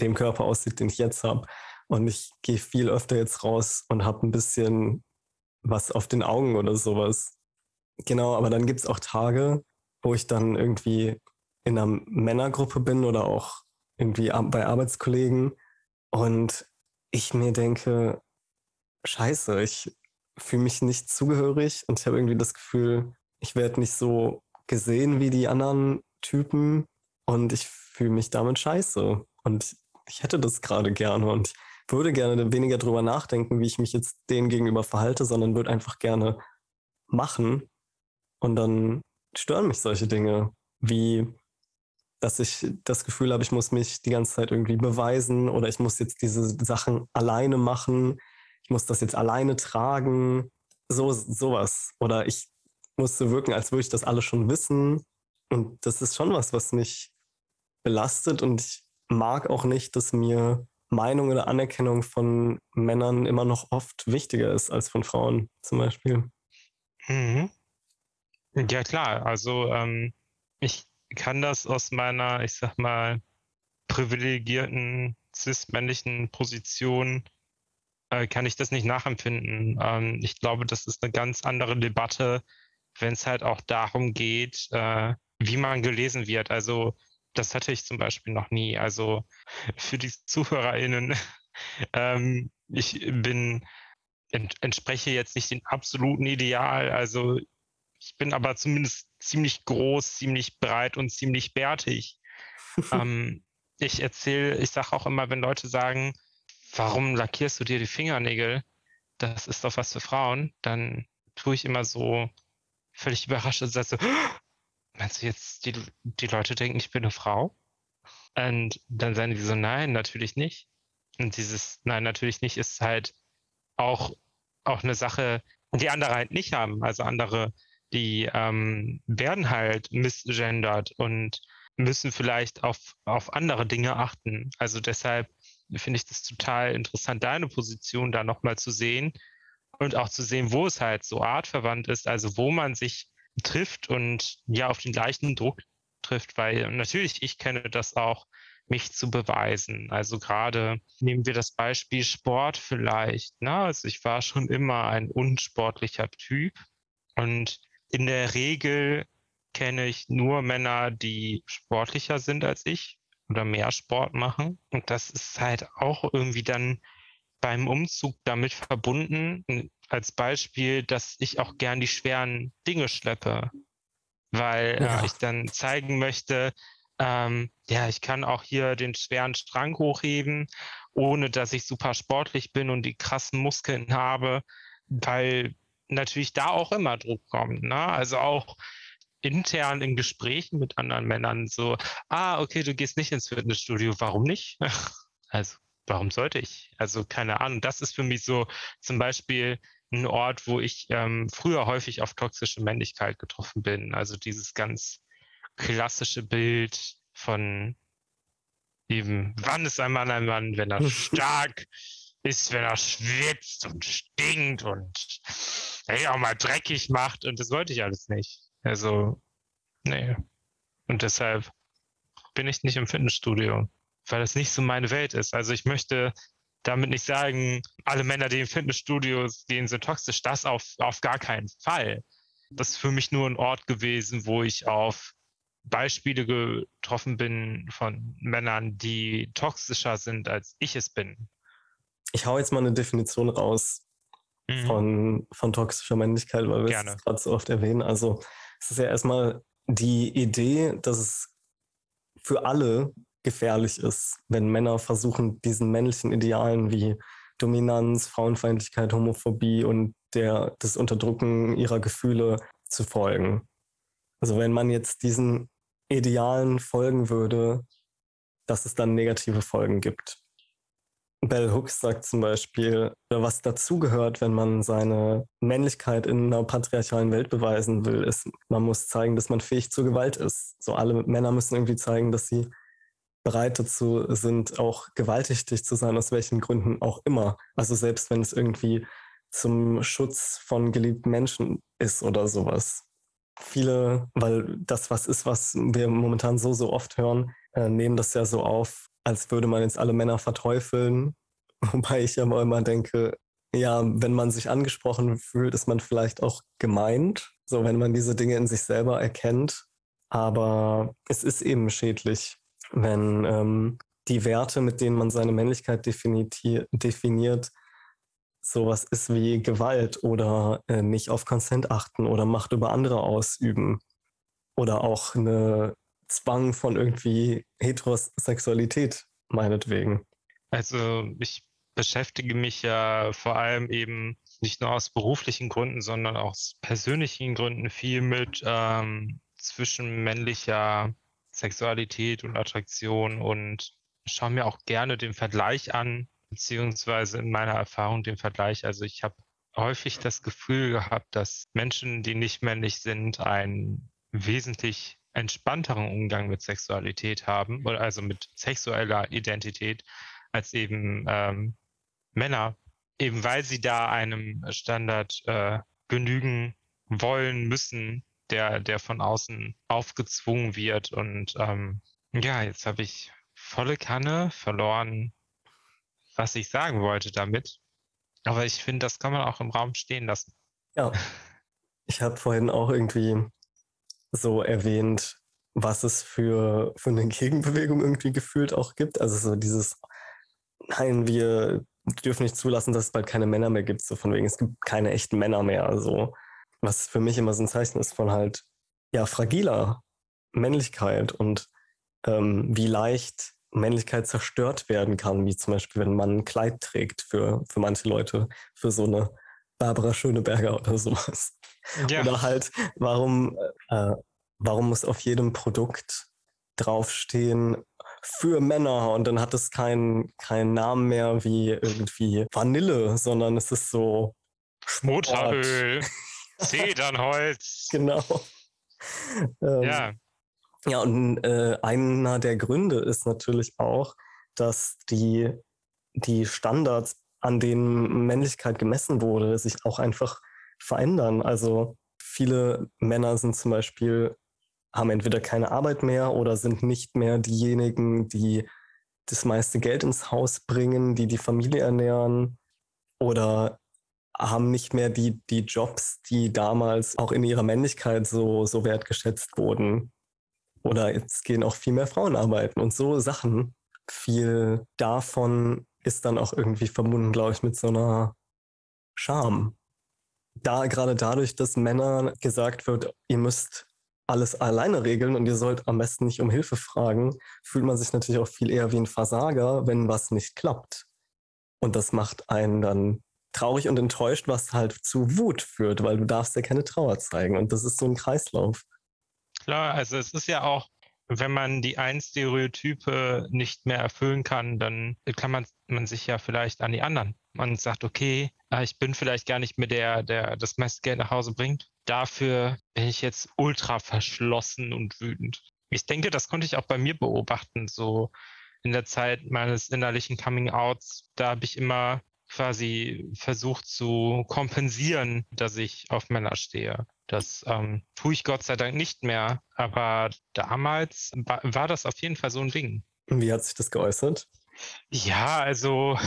dem Körper aussieht, den ich jetzt habe. Und ich gehe viel öfter jetzt raus und habe ein bisschen was auf den Augen oder sowas. Genau, aber dann gibt es auch Tage, wo ich dann irgendwie in einer Männergruppe bin oder auch irgendwie bei Arbeitskollegen und ich mir denke, scheiße, ich fühle mich nicht zugehörig und ich habe irgendwie das Gefühl, ich werde nicht so gesehen wie die anderen Typen und ich fühle mich damit scheiße. Und ich hätte das gerade gerne und würde gerne weniger drüber nachdenken, wie ich mich jetzt denen gegenüber verhalte, sondern würde einfach gerne machen. Und dann stören mich solche Dinge, wie dass ich das Gefühl habe, ich muss mich die ganze Zeit irgendwie beweisen oder ich muss jetzt diese Sachen alleine machen, ich muss das jetzt alleine tragen, so sowas. Oder ich muss so wirken, als würde ich das alles schon wissen. Und das ist schon was, was mich belastet und ich mag auch nicht, dass mir Meinung oder Anerkennung von Männern immer noch oft wichtiger ist als von Frauen zum Beispiel. Mhm. Ja klar, also ähm, ich kann das aus meiner, ich sag mal, privilegierten cis-männlichen Position, äh, kann ich das nicht nachempfinden. Ähm, ich glaube, das ist eine ganz andere Debatte, wenn es halt auch darum geht, äh, wie man gelesen wird. Also das hatte ich zum Beispiel noch nie. Also für die ZuhörerInnen, [LAUGHS] ähm, ich bin, ent, entspreche jetzt nicht dem absoluten Ideal. Also ich bin aber zumindest ziemlich groß, ziemlich breit und ziemlich bärtig. [LAUGHS] ähm, ich erzähle, ich sage auch immer, wenn Leute sagen, warum lackierst du dir die Fingernägel? Das ist doch was für Frauen. Dann tue ich immer so völlig überrascht und sage so, meinst du jetzt, die, die Leute denken, ich bin eine Frau? Und dann sagen die so, nein, natürlich nicht. Und dieses Nein, natürlich nicht ist halt auch, auch eine Sache, die andere halt nicht haben. Also andere, die ähm, werden halt misgendert und müssen vielleicht auf, auf andere Dinge achten. Also deshalb finde ich das total interessant, deine Position da nochmal zu sehen und auch zu sehen, wo es halt so artverwandt ist, also wo man sich trifft und ja auf den gleichen Druck trifft, weil natürlich ich kenne das auch, mich zu beweisen. Also gerade nehmen wir das Beispiel Sport vielleicht. Ne? Also ich war schon immer ein unsportlicher Typ und in der Regel kenne ich nur Männer, die sportlicher sind als ich oder mehr Sport machen. Und das ist halt auch irgendwie dann beim Umzug damit verbunden, als Beispiel, dass ich auch gern die schweren Dinge schleppe, weil äh, ja. äh, ich dann zeigen möchte, ähm, ja, ich kann auch hier den schweren Strang hochheben, ohne dass ich super sportlich bin und die krassen Muskeln [LAUGHS] habe, weil natürlich da auch immer Druck kommt. Ne? Also auch intern in Gesprächen mit anderen Männern so, ah, okay, du gehst nicht ins Fitnessstudio, warum nicht? [LAUGHS] also warum sollte ich? Also keine Ahnung. Das ist für mich so zum Beispiel ein Ort, wo ich ähm, früher häufig auf toxische Männlichkeit getroffen bin. Also dieses ganz klassische Bild von eben, wann ist ein Mann ein Mann, wenn er [LAUGHS] stark ist, wenn er schwitzt und stinkt und hey, auch mal dreckig macht und das wollte ich alles nicht. Also, nee. Und deshalb bin ich nicht im Fitnessstudio weil das nicht so meine Welt ist. Also ich möchte damit nicht sagen, alle Männer, die in Fitnessstudios gehen, sind toxisch. Das auf, auf gar keinen Fall. Das ist für mich nur ein Ort gewesen, wo ich auf Beispiele getroffen bin von Männern, die toxischer sind, als ich es bin. Ich hau jetzt mal eine Definition raus mhm. von, von toxischer Männlichkeit, weil wir es gerade so oft erwähnen. Also es ist ja erstmal die Idee, dass es für alle gefährlich ist, wenn Männer versuchen, diesen männlichen Idealen wie Dominanz, Frauenfeindlichkeit, Homophobie und der, das Unterdrücken ihrer Gefühle zu folgen. Also wenn man jetzt diesen Idealen folgen würde, dass es dann negative Folgen gibt. Bell Hooks sagt zum Beispiel, was dazugehört, wenn man seine Männlichkeit in einer patriarchalen Welt beweisen will, ist, man muss zeigen, dass man fähig zur Gewalt ist. So alle Männer müssen irgendwie zeigen, dass sie bereit dazu sind, auch gewalttätig zu sein, aus welchen Gründen auch immer. Also selbst wenn es irgendwie zum Schutz von geliebten Menschen ist oder sowas. Viele, weil das was ist, was wir momentan so, so oft hören, äh, nehmen das ja so auf, als würde man jetzt alle Männer verteufeln. [LAUGHS] Wobei ich aber immer denke, ja, wenn man sich angesprochen fühlt, ist man vielleicht auch gemeint, so wenn man diese Dinge in sich selber erkennt. Aber es ist eben schädlich, wenn ähm, die Werte, mit denen man seine Männlichkeit definiert, sowas ist wie Gewalt oder äh, nicht auf Konsent achten oder Macht über andere ausüben oder auch eine Zwang von irgendwie Heterosexualität, meinetwegen. Also ich beschäftige mich ja vor allem eben nicht nur aus beruflichen Gründen, sondern auch aus persönlichen Gründen viel mit ähm, zwischenmännlicher Sexualität und Attraktion und schaue mir auch gerne den Vergleich an, beziehungsweise in meiner Erfahrung den Vergleich. Also ich habe häufig das Gefühl gehabt, dass Menschen, die nicht männlich sind, einen wesentlich entspannteren Umgang mit Sexualität haben, oder also mit sexueller Identität, als eben ähm, Männer, eben weil sie da einem Standard äh, genügen wollen müssen, der, der von außen aufgezwungen wird. Und ähm, ja, jetzt habe ich volle Kanne verloren, was ich sagen wollte damit. Aber ich finde, das kann man auch im Raum stehen lassen. Ja. [LAUGHS] Ich habe vorhin auch irgendwie so erwähnt, was es für, für eine Gegenbewegung irgendwie gefühlt auch gibt. Also so dieses, nein, wir dürfen nicht zulassen, dass es bald keine Männer mehr gibt. So von wegen, es gibt keine echten Männer mehr. Also was für mich immer so ein Zeichen ist von halt, ja, fragiler Männlichkeit und ähm, wie leicht Männlichkeit zerstört werden kann, wie zum Beispiel, wenn man ein Kleid trägt für, für manche Leute, für so eine Barbara Schöneberger oder sowas. Ja. Oder halt, warum, äh, warum muss auf jedem Produkt draufstehen für Männer und dann hat es keinen keinen Namen mehr wie irgendwie Vanille, sondern es ist so Motoröl, Zedernholz. [LAUGHS] genau. Ähm, ja. Ja, und äh, einer der Gründe ist natürlich auch, dass die, die Standards, an denen Männlichkeit gemessen wurde, sich auch einfach verändern. Also viele Männer sind zum Beispiel, haben entweder keine Arbeit mehr oder sind nicht mehr diejenigen, die das meiste Geld ins Haus bringen, die die Familie ernähren oder haben nicht mehr die, die Jobs, die damals auch in ihrer Männlichkeit so, so wertgeschätzt wurden. Oder jetzt gehen auch viel mehr Frauen arbeiten und so Sachen. Viel davon ist dann auch irgendwie verbunden, glaube ich, mit so einer Scham. Da gerade dadurch, dass Männer gesagt wird, ihr müsst alles alleine regeln und ihr sollt am besten nicht um Hilfe fragen, fühlt man sich natürlich auch viel eher wie ein Versager, wenn was nicht klappt. Und das macht einen dann traurig und enttäuscht, was halt zu Wut führt, weil du darfst ja keine Trauer zeigen. Und das ist so ein Kreislauf. Klar, also es ist ja auch, wenn man die ein Stereotype nicht mehr erfüllen kann, dann man, man sich ja vielleicht an die anderen. Man sagt, okay, ah, ich bin vielleicht gar nicht mehr der, der das meiste Geld nach Hause bringt. Dafür bin ich jetzt ultra verschlossen und wütend. Ich denke, das konnte ich auch bei mir beobachten, so in der Zeit meines innerlichen Coming-Outs. Da habe ich immer quasi versucht zu kompensieren, dass ich auf Männer stehe. Das ähm, tue ich Gott sei Dank nicht mehr, aber damals war, das auf jeden Fall so ein Ding. Wie hat sich das geäußert? Ja, also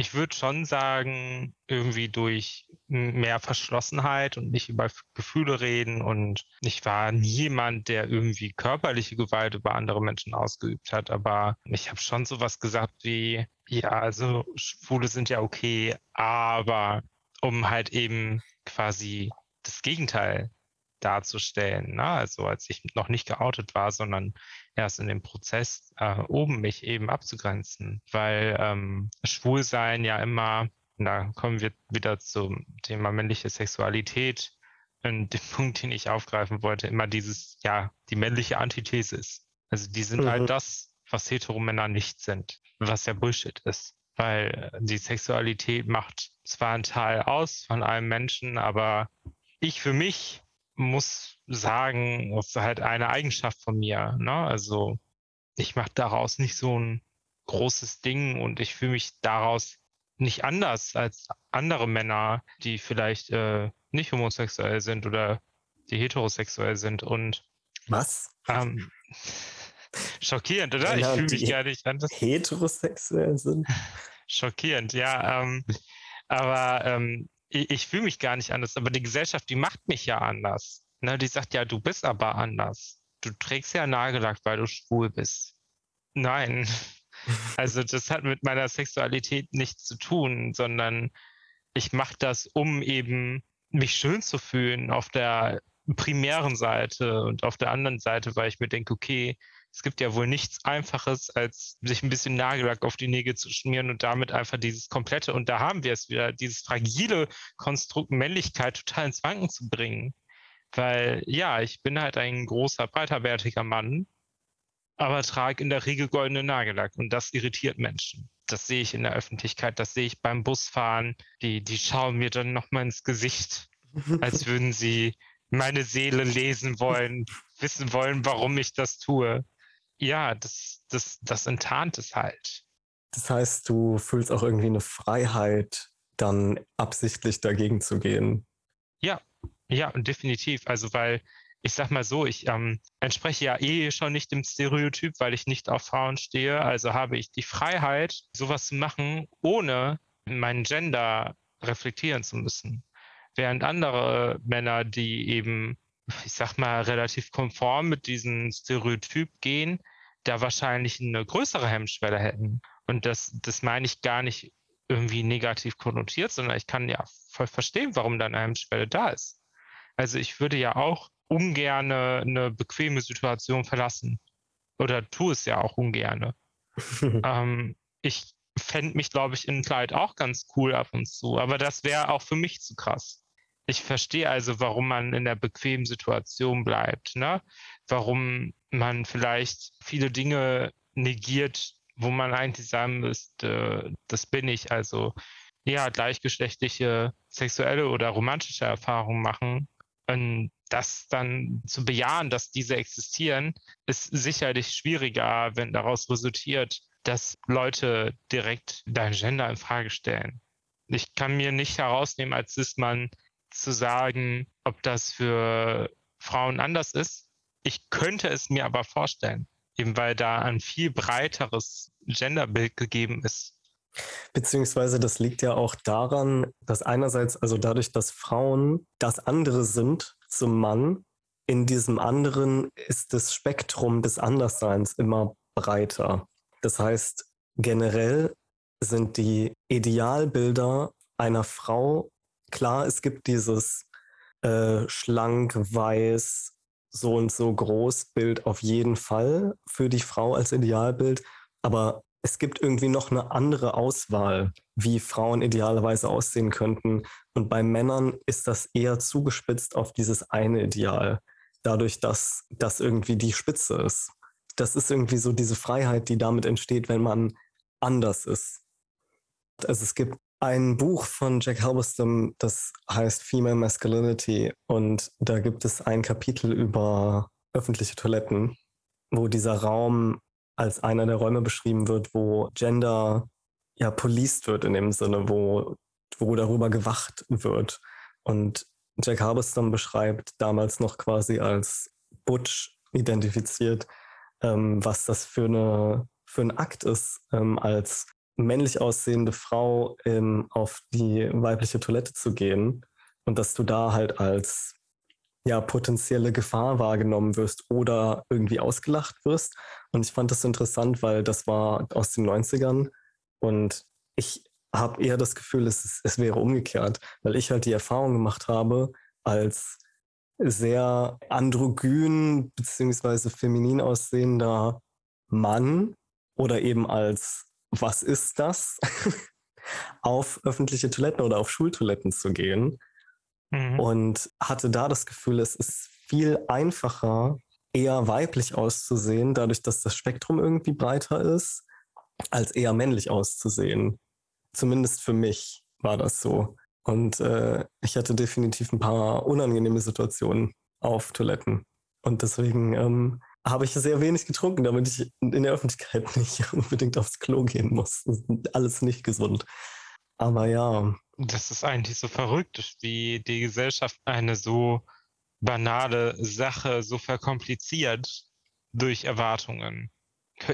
ich würde schon sagen, irgendwie durch mehr Verschlossenheit und nicht über Gefühle reden. Und ich war niemand, der irgendwie körperliche Gewalt über andere Menschen ausgeübt hat. Aber ich habe schon sowas gesagt wie, ja, also Schwule sind ja okay, aber um halt eben quasi das Gegenteil darzustellen. Ne? Also als ich noch nicht geoutet war, sondern erst in dem Prozess äh, oben mich eben abzugrenzen, weil ähm, Schwulsein ja immer, da kommen wir wieder zum Thema männliche Sexualität, und [LAUGHS] dem Punkt, den ich aufgreifen wollte, immer dieses, ja, die männliche Antithese ist. Also die sind halt mhm. halt das, was Heteromänner nicht sind, was ja Bullshit ist. Weil die Sexualität macht zwar einen Teil aus von einem Menschen, aber ich für mich muss sagen, das ist halt eine Eigenschaft von mir. Ne? Also ich mache daraus nicht so ein großes Ding und ich fühle mich daraus nicht anders als andere Männer, die vielleicht äh, nicht homosexuell sind oder die heterosexuell sind. Und was? Ähm, [LAUGHS] schockierend, oder? Männer, ich fühle mich gar nicht anders. Heterosexuell sind. [LAUGHS] Schockierend, ja. Ähm, aber ähm, ich, ich fühle mich gar nicht anders. Aber die Gesellschaft, die macht mich ja anders. Ne? Die sagt ja, du bist aber anders. Du trägst ja Nagellack, weil du schwul bist. Nein. [LAUGHS] Also das hat mit meiner Sexualität nichts zu tun, sondern ich mache das, um eben mich schön zu fühlen auf der primären Seite und auf der anderen Seite, weil ich mir denke, okay, es gibt ja wohl nichts Einfaches, als sich ein bisschen Nagellack auf die Nägel zu schmieren und damit einfach dieses komplette, und da haben wir es wieder, dieses fragile Konstrukt Männlichkeit total ins Wanken zu bringen. Weil ja, ich bin halt ein großer, breiterbärtiger Mann, aber trage in der Regel goldene Nagellack und das irritiert Menschen. Das sehe ich in der Öffentlichkeit, das sehe ich beim Busfahren. Die, die schauen mir dann nochmal ins Gesicht, als [LAUGHS] würden sie meine Seele lesen wollen, wissen wollen, warum ich das tue ja, das, das, das enttarnt es halt. Das heißt, du fühlst auch irgendwie eine Freiheit, dann absichtlich dagegen zu gehen. Ja, ja, definitiv. Also, weil ich sag mal so, ich ähm, entspreche ja eh schon nicht dem Stereotyp, weil ich nicht auf Frauen stehe. Also habe ich die Freiheit, sowas zu machen, ohne meinen Gender reflektieren zu müssen. Während andere Männer, die eben, ich sag mal, relativ konform mit diesem Stereotyp gehen, da wahrscheinlich eine größere Hemmschwelle hätten. Und das, das meine ich gar nicht irgendwie negativ konnotiert, sondern ich kann ja voll verstehen, warum da eine Hemmschwelle da ist. Also ich würde ja auch ungern eine bequeme Situation verlassen. Oder tue es ja auch ungern. [LAUGHS] ähm, ich fände mich, glaube ich, in Kleid auch ganz cool ab und zu, aber das wäre auch für mich zu krass. Ich verstehe also, warum man in der bequemen Situation bleibt, ne? Warum man vielleicht viele Dinge negiert, wo man eigentlich sagen müsste, das bin ich. Also ja, gleichgeschlechtliche sexuelle oder romantische Erfahrungen machen. Und das dann zu bejahen, dass diese existieren, ist sicherlich schwieriger, wenn daraus resultiert, dass Leute direkt dein Gender in Frage stellen. Ich kann mir nicht herausnehmen, als ist man zu sagen, ob das für Frauen anders ist ich könnte es mir aber vorstellen, eben weil da ein viel breiteres Genderbild gegeben ist. Beziehungsweise das liegt ja auch daran, dass einerseits, also dadurch, dass Frauen das andere sind zum Mann, in diesem anderen ist das Spektrum des Andersseins immer breiter. Das heißt, generell sind die Idealbilder einer Frau, klar, es gibt dieses äh, schlank, weiß, so und so groß Bild auf jeden Fall für die Frau als Idealbild, aber es gibt irgendwie noch eine andere Auswahl, wie Frauen idealerweise aussehen könnten. Und bei Männern ist das eher zugespitzt auf dieses eine Ideal, dadurch, dass das irgendwie die Spitze ist. Das ist irgendwie so diese Freiheit, die damit entsteht, wenn man anders ist. Also es gibt ein Buch von Jack Halberstam, das heißt Female Masculinity und da gibt es ein Kapitel über öffentliche Toiletten, wo dieser Raum als einer der Räume beschrieben wird, wo Gender ja policed wird in dem Sinne, wo, wo darüber gewacht wird. Und Jack Halberstam beschreibt damals noch quasi als Butch identifiziert, ähm, was das für, eine, für ein Akt ist, ähm, als männlich aussehende Frau ähm, auf die weibliche Toilette zu gehen und dass du da halt als ja, potenzielle Gefahr wahrgenommen wirst oder irgendwie ausgelacht wirst. Und ich fand das interessant, weil das war aus den 90ern und ich habe eher das Gefühl, es, es wäre umgekehrt, weil ich halt die Erfahrung gemacht habe, als sehr androgyn bzw. feminin aussehender Mann oder eben als was ist das, [LAUGHS] auf öffentliche Toiletten oder auf Schultoiletten zu gehen. Mhm. Und hatte da das Gefühl, es ist viel einfacher, eher weiblich auszusehen, dadurch, dass das Spektrum irgendwie breiter ist, als eher männlich auszusehen. Zumindest für mich war das so. Und äh, ich hatte definitiv ein paar unangenehme Situationen auf Toiletten. Und deswegen ähm, habe ich sehr wenig getrunken, damit ich in der Öffentlichkeit [LAUGHS] nicht unbedingt aufs Klo gehen muss. Alles nicht gesund. Aber ja. Das ist eigentlich so verrückt, wie die Gesellschaft eine so banale Sache so verkompliziert durch Erwartungen.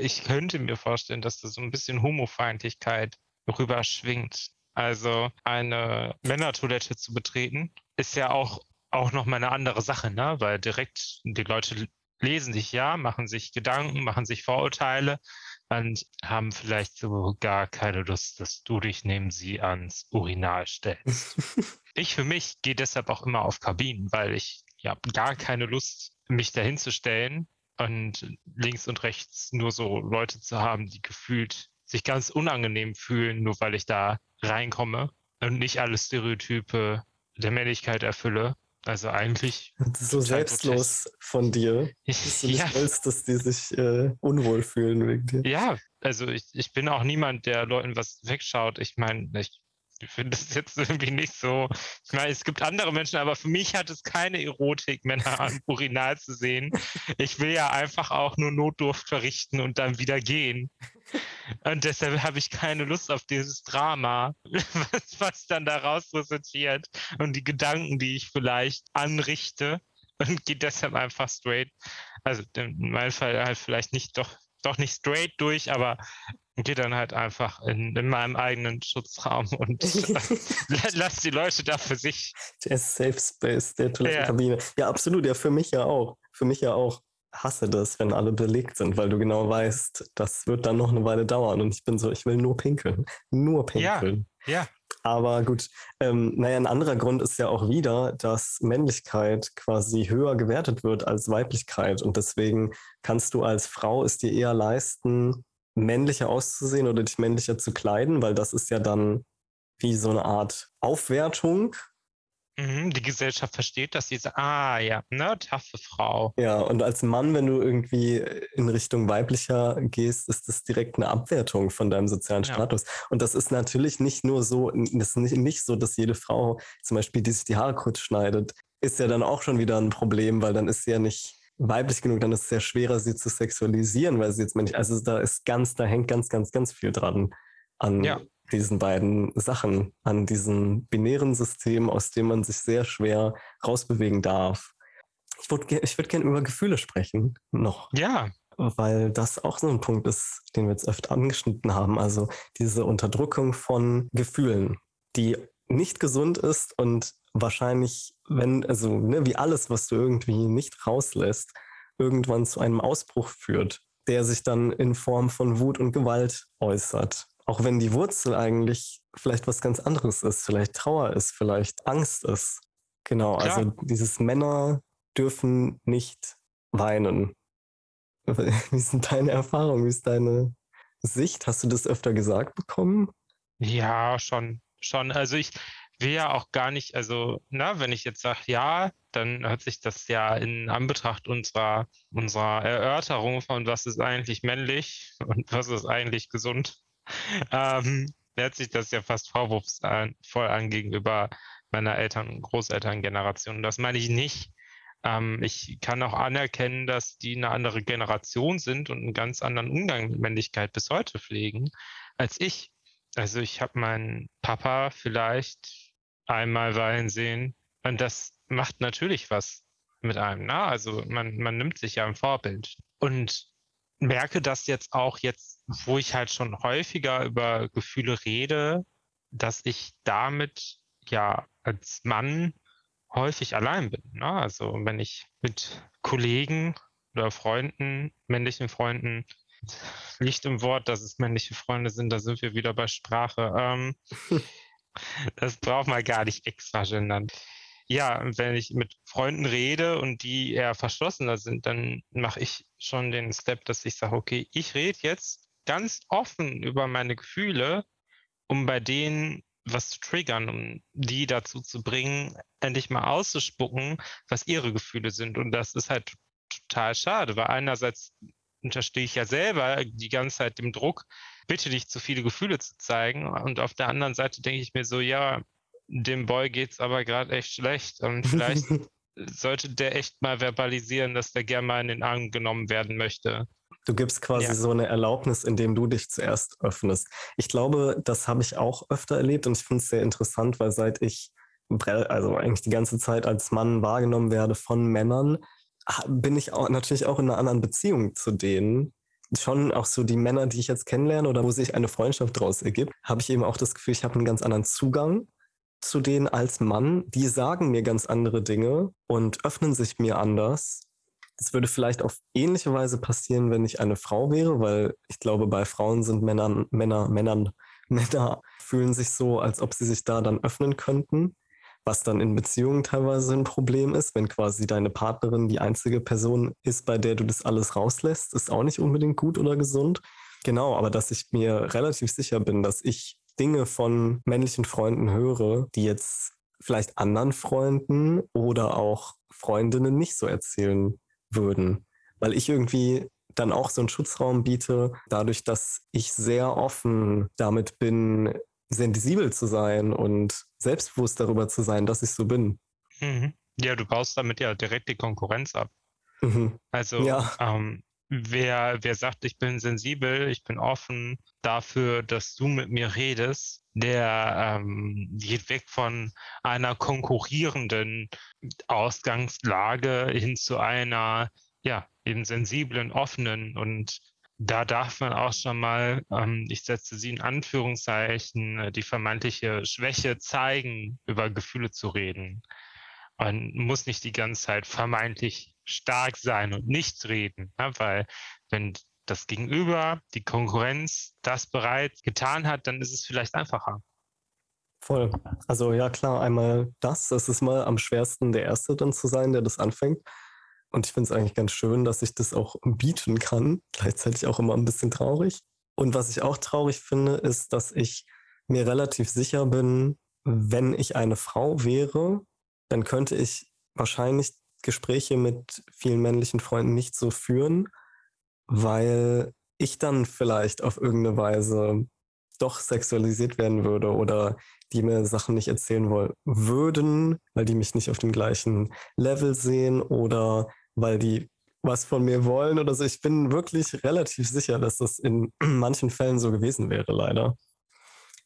Ich könnte mir vorstellen, dass da so ein bisschen Homofeindlichkeit rüberschwingt. Also eine Männertoilette zu betreten, ist ja auch, auch nochmal eine andere Sache, ne? Weil direkt die Leute lesen sich ja, machen sich Gedanken, machen sich Vorurteile und haben vielleicht so gar keine Lust, dass du dich neben sie ans Urinal stellst. [LAUGHS] ich für mich gehe deshalb auch immer auf Kabinen, weil ich ja gar keine Lust, mich dahin zu stellen und links und rechts nur so Leute zu haben, die gefühlt sich ganz unangenehm fühlen, nur weil ich da reinkomme und nicht alle Stereotype der Männlichkeit erfülle. Also eigentlich. So selbstlos von dir, [LAUGHS] dass du nicht ja. willst, dass die sich äh, unwohl fühlen wegen dir. Ja, also ich, ich bin auch niemand, der Leuten was wegschaut. Ich meine, ich ich finde das jetzt irgendwie nicht so. Ich meine, es gibt andere Menschen, aber für mich hat es keine Erotik, Männer am [LAUGHS] Urinal zu sehen. Ich will ja einfach auch nur Notdurft verrichten und dann wieder gehen. Und deshalb habe ich keine Lust auf dieses Drama, [LAUGHS] was, was dann daraus resultiert und die Gedanken, die ich vielleicht anrichte und gehe deshalb einfach straight. Also in meinem Fall halt vielleicht nicht doch, doch nicht straight durch, aber gehe dann halt einfach in, in meinem eigenen Schutzraum und [LAUGHS] lass die Leute da für sich. Der Safe Space der Toilettenkabine. Ja. ja, absolut. Ja, für mich ja auch. Für mich ja auch. Hasse das, wenn alle belegt sind, weil du genau weißt, das wird dann noch eine Weile dauern. Und ich bin so, ich will nur pinkeln. Nur pinkeln. Ja. ja. Aber gut, ähm, naja, ein anderer Grund ist ja auch wieder, dass Männlichkeit quasi höher gewertet wird als Weiblichkeit. Und deswegen kannst du als Frau es dir eher leisten, männlicher auszusehen oder dich männlicher zu kleiden, weil das ist ja dann wie so eine Art Aufwertung. Mhm, die Gesellschaft versteht dass sie sagt, ah ja, ne, taffe Frau. Ja, und als Mann, wenn du irgendwie in Richtung weiblicher gehst, ist das direkt eine Abwertung von deinem sozialen Status. Ja. Und das ist natürlich nicht nur so, das ist nicht, nicht so, dass jede Frau zum Beispiel, die sich die Haare kurz schneidet, ist ja dann auch schon wieder ein Problem, weil dann ist sie ja nicht weiblich genug, dann ist es sehr schwerer, sie zu sexualisieren, weil sie jetzt männlich, also da ist ganz, da hängt ganz, ganz, ganz viel dran an ja. diesen beiden Sachen, an diesem binären System, aus dem man sich sehr schwer rausbewegen darf. Ich würde ich würd gerne über Gefühle sprechen, noch. Ja. Weil das auch so ein Punkt ist, den wir jetzt öfter angeschnitten haben. Also diese Unterdrückung von Gefühlen, die nicht gesund ist und wahrscheinlich, wenn, also ne, wie alles, was du irgendwie nicht rauslässt, irgendwann zu einem Ausbruch führt, der sich dann in Form von Wut und Gewalt äußert. Auch wenn die Wurzel eigentlich vielleicht was ganz anderes ist, vielleicht Trauer ist, vielleicht Angst ist. Genau, Klar. also dieses Männer dürfen nicht weinen. [LAUGHS] Wie sind deine Erfahrungen? Wie ist deine Sicht? Hast du das öfter gesagt bekommen? Ja, schon, schon. Also ich, will ja auch gar nicht, also, na, wenn ich jetzt sage ja, dann hört sich das ja in Anbetracht unserer, unserer Erörterung von was ist eigentlich männlich und was ist eigentlich gesund, [LAUGHS] ähm, hört sich das ja fast vorwurfsvoll an gegenüber meiner Eltern- und Großelterngeneration. Das meine ich nicht. Ähm, ich kann auch anerkennen, dass die eine andere Generation sind und einen ganz anderen Umgang mit Männlichkeit bis heute pflegen als ich. Also ich habe meinen Papa vielleicht einmal weinen sehen. Und das macht natürlich was mit einem. Ne? Also man, man nimmt sich ja ein Vorbild. Und merke das jetzt auch jetzt, wo ich halt schon häufiger über Gefühle rede, dass ich damit ja als Mann häufig allein bin. Ne? Also wenn ich mit Kollegen oder Freunden, männlichen Freunden, Licht im Wort, dass es männliche Freunde sind, da sind wir wieder bei Sprache. Ähm, [LAUGHS] Das braucht man gar nicht extra gendern. Ja, wenn ich mit Freunden rede und die eher verschlossener sind, dann mache ich schon den Step, dass ich sage, okay, ich rede jetzt ganz offen über meine Gefühle, um bei denen was zu triggern, um die dazu zu bringen, endlich mal auszuspucken, was ihre Gefühle sind. Und das ist halt total schade, weil einerseits unterstehe ich ja selber die ganze Zeit dem Druck, bitte nicht zu viele Gefühle zu zeigen. Und auf der anderen Seite denke ich mir so, ja, dem Boy geht es aber gerade echt schlecht. Und [LAUGHS] vielleicht sollte der echt mal verbalisieren, dass der gerne mal in den Arm genommen werden möchte. Du gibst quasi ja. so eine Erlaubnis, indem du dich zuerst öffnest. Ich glaube, das habe ich auch öfter erlebt und ich finde es sehr interessant, weil seit ich also eigentlich die ganze Zeit als Mann wahrgenommen werde von Männern, bin ich auch natürlich auch in einer anderen Beziehung zu denen. Schon auch so die Männer, die ich jetzt kennenlerne oder wo sich eine Freundschaft daraus ergibt, habe ich eben auch das Gefühl, ich habe einen ganz anderen Zugang zu denen als Mann. Die sagen mir ganz andere Dinge und öffnen sich mir anders. Das würde vielleicht auf ähnliche Weise passieren, wenn ich eine Frau wäre, weil ich glaube, bei Frauen sind Männern, Männer, Männern, [LAUGHS] Männer fühlen sich so, als ob sie sich da dann öffnen könnten was dann in Beziehungen teilweise ein Problem ist, wenn quasi deine Partnerin die einzige Person ist, bei der du das alles rauslässt, ist auch nicht unbedingt gut oder gesund. Genau, aber dass ich mir relativ sicher bin, dass ich Dinge von männlichen Freunden höre, die jetzt vielleicht anderen Freunden oder auch Freundinnen nicht so erzählen würden. Weil ich irgendwie dann auch so einen Schutzraum biete, dadurch, dass ich sehr offen damit bin, sensibel zu sein und selbstbewusst darüber zu sein, dass ich so bin. Mhm. Ja, du baust damit ja direkt die Konkurrenz ab. Mhm. Also ja. ähm, wer, wer sagt, ich bin sensibel, ich bin offen dafür, dass du mit mir redest, der ähm, geht weg von einer konkurrierenden Ausgangslage hin zu einer, ja, eben sensiblen, offenen und da darf man auch schon mal, ähm, ich setze sie in Anführungszeichen, äh, die vermeintliche Schwäche zeigen, über Gefühle zu reden. Man muss nicht die ganze Zeit vermeintlich stark sein und nichts reden, ne? weil wenn das Gegenüber, die Konkurrenz das bereits getan hat, dann ist es vielleicht einfacher. Voll. Also ja klar, einmal das, das ist mal am schwersten der Erste dann zu sein, der das anfängt. Und ich finde es eigentlich ganz schön, dass ich das auch bieten kann. Gleichzeitig auch immer ein bisschen traurig. Und was ich auch traurig finde, ist, dass ich mir relativ sicher bin, wenn ich eine Frau wäre, dann könnte ich wahrscheinlich Gespräche mit vielen männlichen Freunden nicht so führen, weil ich dann vielleicht auf irgendeine Weise doch sexualisiert werden würde oder die mir Sachen nicht erzählen wollen würden, weil die mich nicht auf dem gleichen Level sehen oder weil die was von mir wollen oder so. Ich bin wirklich relativ sicher, dass das in [CLEARS THROAT] manchen Fällen so gewesen wäre, leider.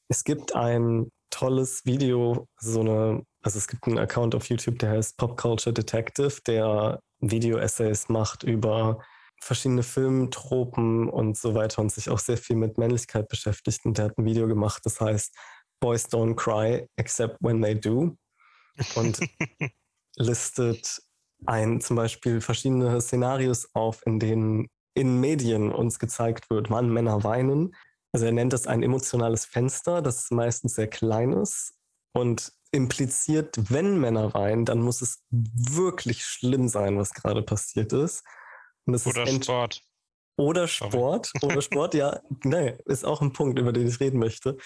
Es gibt ein tolles Video, so eine, also es gibt einen Account auf YouTube, der heißt Pop Culture Detective, der Video-Essays macht über verschiedene Filmtropen und so weiter und sich auch sehr viel mit Männlichkeit beschäftigt. Und der hat ein Video gemacht, das heißt Boys Don't Cry Except When They Do und [LAUGHS] listet ein zum Beispiel verschiedene Szenarios auf, in denen in Medien uns gezeigt wird, Mann, Männer weinen. Also er nennt das ein emotionales Fenster, das meistens sehr klein ist und impliziert, wenn Männer weinen, dann muss es wirklich schlimm sein, was gerade passiert ist. oder ist Sport. Oder Sport. Oder Sport, ja, [LAUGHS] nee, ist auch ein Punkt, über den ich reden möchte.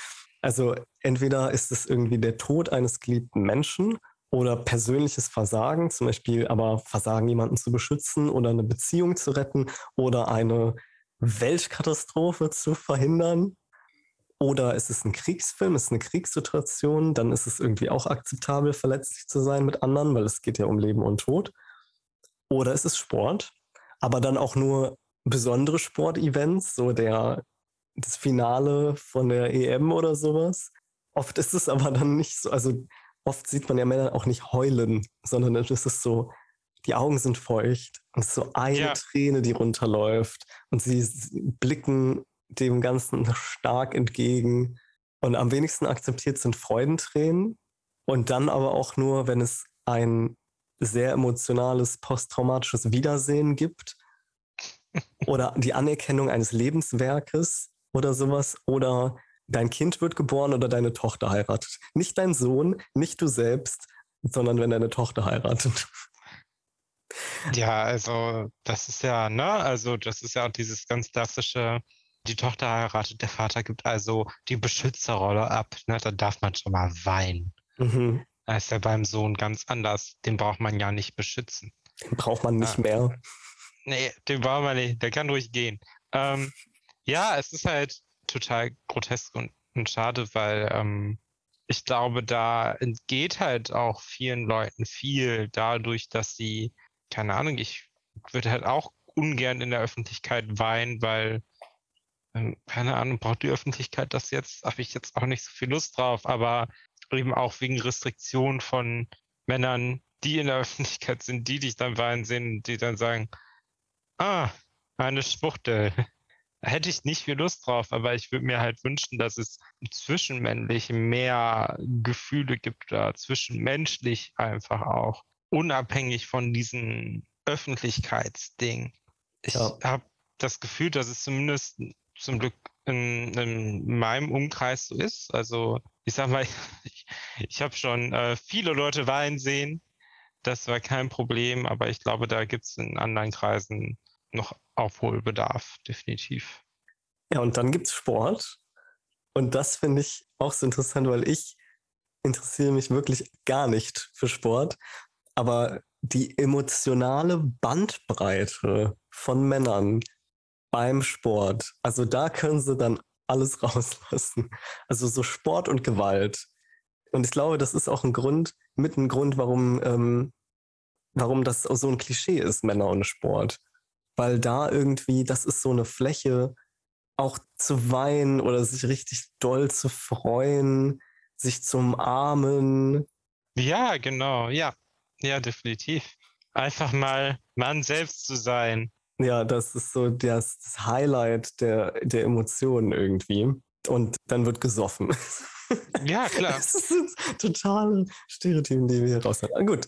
Also entweder ist es irgendwie der Tod eines geliebten Menschen oder persönliches Versagen, zum Beispiel aber Versagen, jemanden zu beschützen oder eine Beziehung zu retten oder eine Weltkatastrophe zu verhindern. Oder ist es ein Kriegsfilm, ist es eine Kriegssituation, dann ist es irgendwie auch akzeptabel, verletzlich zu sein mit anderen, weil es geht ja um Leben und Tod. Oder ist es Sport, aber dann auch nur besondere Sportevents, so der, das Finale von der EM oder sowas. Oft ist es aber dann nicht so, also oft sieht man ja Männer auch nicht heulen, sondern es ist so, die Augen sind feucht und es ist so eine ja. Träne, die runterläuft und sie blicken dem Ganzen stark entgegen. Und am wenigsten akzeptiert sind Freudentränen und dann aber auch nur, wenn es ein sehr emotionales posttraumatisches Wiedersehen gibt [LAUGHS] oder die Anerkennung eines Lebenswerkes oder sowas oder dein Kind wird geboren oder deine Tochter heiratet. Nicht dein Sohn, nicht du selbst, sondern wenn deine Tochter heiratet. Ja, also das ist ja, ne, also das ist ja auch dieses ganz klassische, die Tochter heiratet, der Vater gibt also die Beschützerrolle ab, ne, da darf man schon mal weinen. Mhm. Das ist ja beim Sohn ganz anders, den braucht man ja nicht beschützen. Den braucht man nicht ja. mehr. Nee, den braucht man nicht, der kann ruhig gehen. Ähm, ja, es ist halt, total grotesk und, und schade, weil ähm, ich glaube, da entgeht halt auch vielen Leuten viel dadurch, dass sie, keine Ahnung, ich würde halt auch ungern in der Öffentlichkeit weinen, weil, ähm, keine Ahnung, braucht die Öffentlichkeit das jetzt? Habe ich jetzt auch nicht so viel Lust drauf, aber eben auch wegen Restriktionen von Männern, die in der [LAUGHS] Öffentlichkeit sind, die dich dann weinen sehen, die dann sagen, ah, eine Schwuchtel. Hätte ich nicht viel Lust drauf, aber ich würde mir halt wünschen, dass es zwischenmännlich mehr Gefühle gibt da, zwischenmenschlich einfach auch, unabhängig von diesem Öffentlichkeitsding. Ich ja. habe das Gefühl, dass es zumindest zum Glück in, in, meinem Umkreis so ist. Also ich sag mal, [LAUGHS] ich, ich habe schon äh, viele Leute weinen sehen. Das war kein Problem, aber ich glaube, da gibt es in anderen Kreisen noch Aufholbedarf, definitiv. Ja, und dann gibt es Sport. Und das finde ich auch so interessant, weil ich interessiere mich wirklich gar nicht für Sport. Aber die emotionale Bandbreite von Männern beim Sport, also da können sie dann alles [LAUGHS] rauslassen. Also so Sport und Gewalt. Und ich glaube, das ist auch ein Grund, mit ein Grund, warum, ähm, warum das so ein Klischee ist, Männer und Sport weil da irgendwie, das ist so eine Fläche, auch zu weinen oder sich richtig doll zu freuen, sich zu umarmen. Ja, genau, ja. Ja, definitiv. Einfach mal Mann selbst zu sein. Ja, das ist so das, das Highlight der, der Emotionen irgendwie. Und dann wird gesoffen. Ja, klar. [LAUGHS] Das ist totale Stereotypen, die wir hier raus haben. Gut.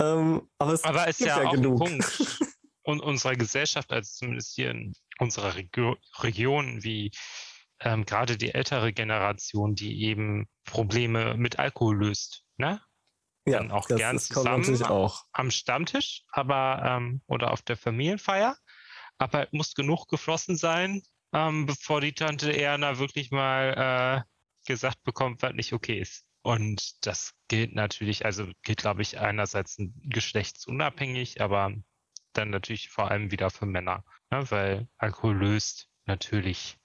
Ähm, aber es aber ist ja, ja auch genug. ein Punkt [LAUGHS] und unserer Gesellschaft, also zumindest hier in unserer Regio Region, wie ähm, gerade die ältere Generation, die eben Probleme mit Alkohol löst. Ne? Ja, Dann auch das, gern das zusammen auch. am Stammtisch, aber ähm, oder auf der Familienfeier. Aber es muss genug geflossen sein, ähm, bevor die Tante Erna wirklich mal äh, gesagt bekommt, was nicht okay ist. Und das gilt natürlich, also gilt, glaube ich, einerseits geschlechtsunabhängig, aber dann natürlich vor allem wieder für Männer, ne? weil Alkohol löst natürlich.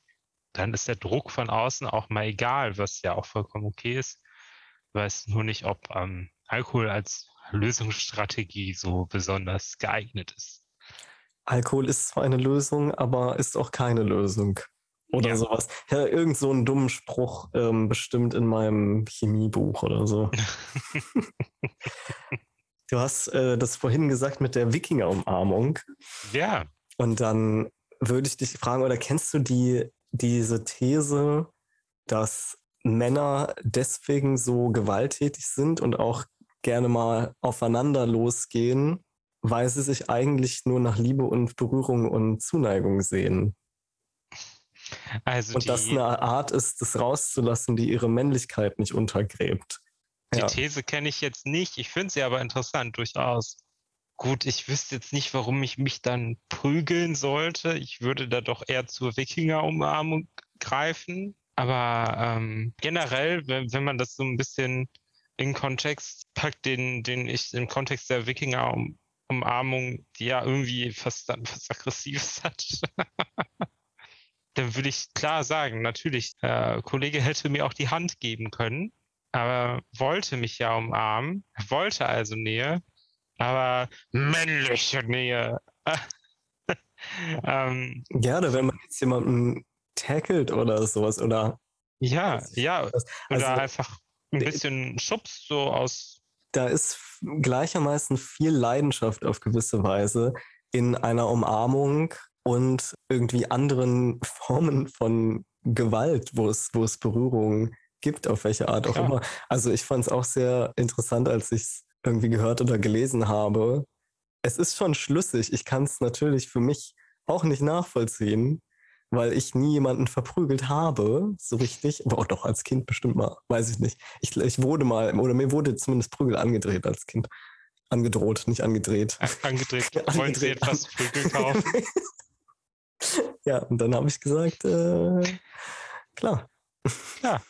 Dann ist der Druck von außen auch mal egal, was ja auch vollkommen okay ist. Ich weiß nur nicht, ob ähm, Alkohol als Lösungsstrategie so besonders geeignet ist. Alkohol ist zwar eine Lösung, aber ist auch keine Lösung. Oder ja. sowas. Ja, irgend so einen dummen Spruch ähm, bestimmt in meinem Chemiebuch oder so. [LAUGHS] [LAUGHS] Du hast äh, das vorhin gesagt mit der Wikinger-Umarmung. Ja. Und dann würde ich dich fragen, oder kennst du die, diese These, dass Männer deswegen so gewalttätig sind und auch gerne mal aufeinander losgehen, weil sie sich eigentlich nur nach Liebe und Berührung und Zuneigung sehen? Also und das eine Art ist, das rauszulassen, die ihre Männlichkeit nicht untergräbt. Die ja. These kenne ich jetzt nicht. Ich finde sie aber interessant, durchaus. Gut, ich wüsste jetzt nicht, warum ich mich dann prügeln sollte. Ich würde da doch eher zur Wikinger-Umarmung greifen. Aber ähm, generell, wenn, wenn man das so ein bisschen in Kontext packt, den, den ich im Kontext der Wikinger-Umarmung, die ja irgendwie fast dann was Aggressives [LAUGHS] hat, dann würde ich klar sagen, natürlich, der Kollege hätte mir auch die Hand geben können aber wollte mich ja umarmen, [LAUGHS] wollte also Nähe, aber männliche Nähe. [LAUGHS] ähm, Gerne, wenn man jetzt jemanden tackelt oder sowas oder. Ja, ja. Also, oder einfach ein bisschen Schubs so aus. Da ist gleichermaßen viel Leidenschaft auf gewisse Weise in einer Umarmung und irgendwie anderen [LAUGHS] Formen von Gewalt, wo es, wo es Berührung gibt, auf welche Art auch Klar. immer. Also ich fand es auch sehr interessant, als ich es irgendwie gehört oder gelesen habe. Es ist schon schlüssig. Ich kann es natürlich für mich auch nicht nachvollziehen, weil ich nie jemanden verprügelt habe, so richtig. Aber auch doch als Kind bestimmt mal, weiß ich nicht. Ich, ich wurde mal, oder mir wurde zumindest Prügel angedreht als Kind. Angedroht, nicht angedreht. angedreht. [LAUGHS] Wollen Sie etwas Prügel kaufen? [LAUGHS] ja, und dann habe ich gesagt, äh, klar. Ja,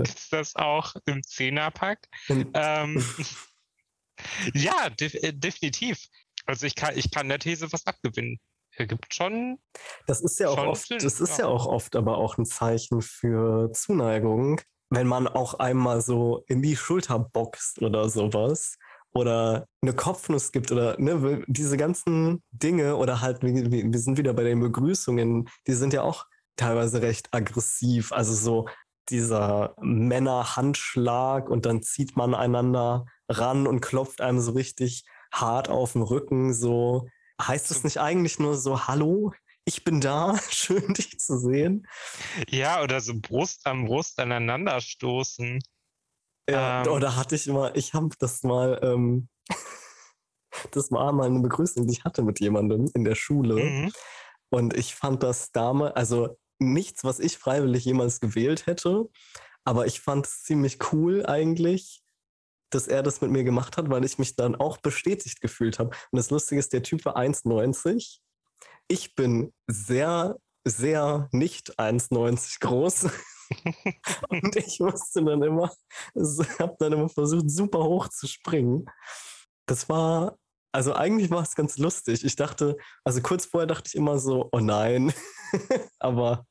ist das auch im Zehnerpack? ähm, [LAUGHS] ja, de äh, definitiv. Also ich kann, ich kann der These was abgewinnen. Er gibt schon. Das ist ja auch oft, Sinn, das ist ja. ja auch oft aber auch ein Zeichen für Zuneigung, wenn man auch einmal so in die Schulter boxt oder sowas oder eine Kopfnuss gibt oder ne, diese ganzen Dinge oder halt, wir, wir sind wieder bei den Begrüßungen, die sind ja auch teilweise recht aggressiv. Also so dieser Männerhandschlag und dann zieht man einander ran und klopft einem so richtig hart auf den Rücken. So heißt es nicht eigentlich nur so, hallo, ich bin da, [LAUGHS] schön dich zu sehen. Ja, oder so Brust am Brust aneinander stoßen. Ja, ähm, oder hatte ich mal, ich habe das mal, ähm, [LAUGHS] das war mal eine Begrüßung, die ich hatte mit jemandem in der Schule. Mhm. Und ich fand das damals, also nichts, was ich freiwillig jemals gewählt hätte, aber ich fand es ziemlich cool eigentlich, dass er das mit mir gemacht hat, weil ich mich dann auch bestätigt gefühlt habe. Und das Lustige ist, der Typ war 1,90. Ich bin sehr, sehr nicht 1,90 groß. [LAUGHS] und ich musste dann immer, habe dann immer versucht, super hoch zu springen. Das war, also eigentlich war es ganz lustig. Ich dachte, also kurz vorher dachte ich immer so, oh nein. [LAUGHS] Aber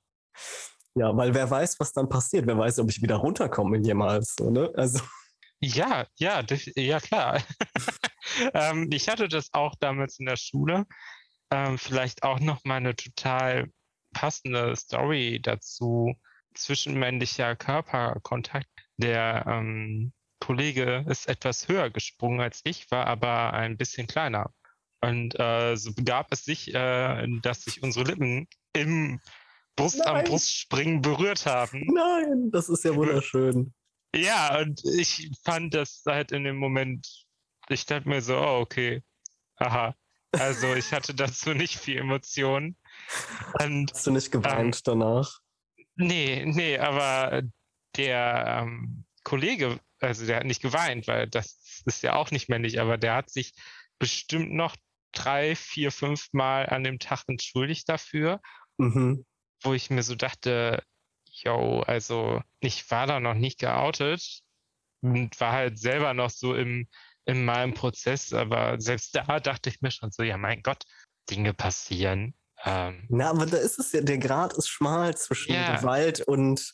ja, weil wer weiß, was dann passiert. Wer weiß, ob ich wieder runterkomme jemals. Ne? Also. Ja, ja, ja klar. [LAUGHS] ähm, ich hatte das auch damals in der Schule. Ähm, vielleicht auch noch mal eine total passende Story dazu zwischenmännlicher Körperkontakt. Der ähm, Kollege ist etwas höher gesprungen als ich, war aber ein bisschen kleiner. Und äh, so begab es sich, äh, dass sich unsere Lippen im Brust Nein. am Brustspringen berührt haben. Nein, das ist ja wunderschön. Ja, und ich fand das halt in dem Moment, ich dachte mir so, oh, okay, aha. Also ich hatte dazu nicht viel Emotionen. Und, Hast du nicht geweint ähm, danach? Nee, nee, aber der ähm, Kollege, also der hat nicht geweint, weil das ist ja auch nicht männlich, aber der hat sich bestimmt noch drei, vier, fünf Mal an dem Tag entschuldigt dafür. Mhm. Wo ich mir so dachte, yo, also ich war da noch nicht geoutet und war halt selber noch so im, in meinem Prozess, aber selbst da dachte ich mir schon so, ja mein Gott, Dinge passieren. Ähm, Na, aber da ist es ja, der Grad ist schmal zwischen yeah. Gewalt und,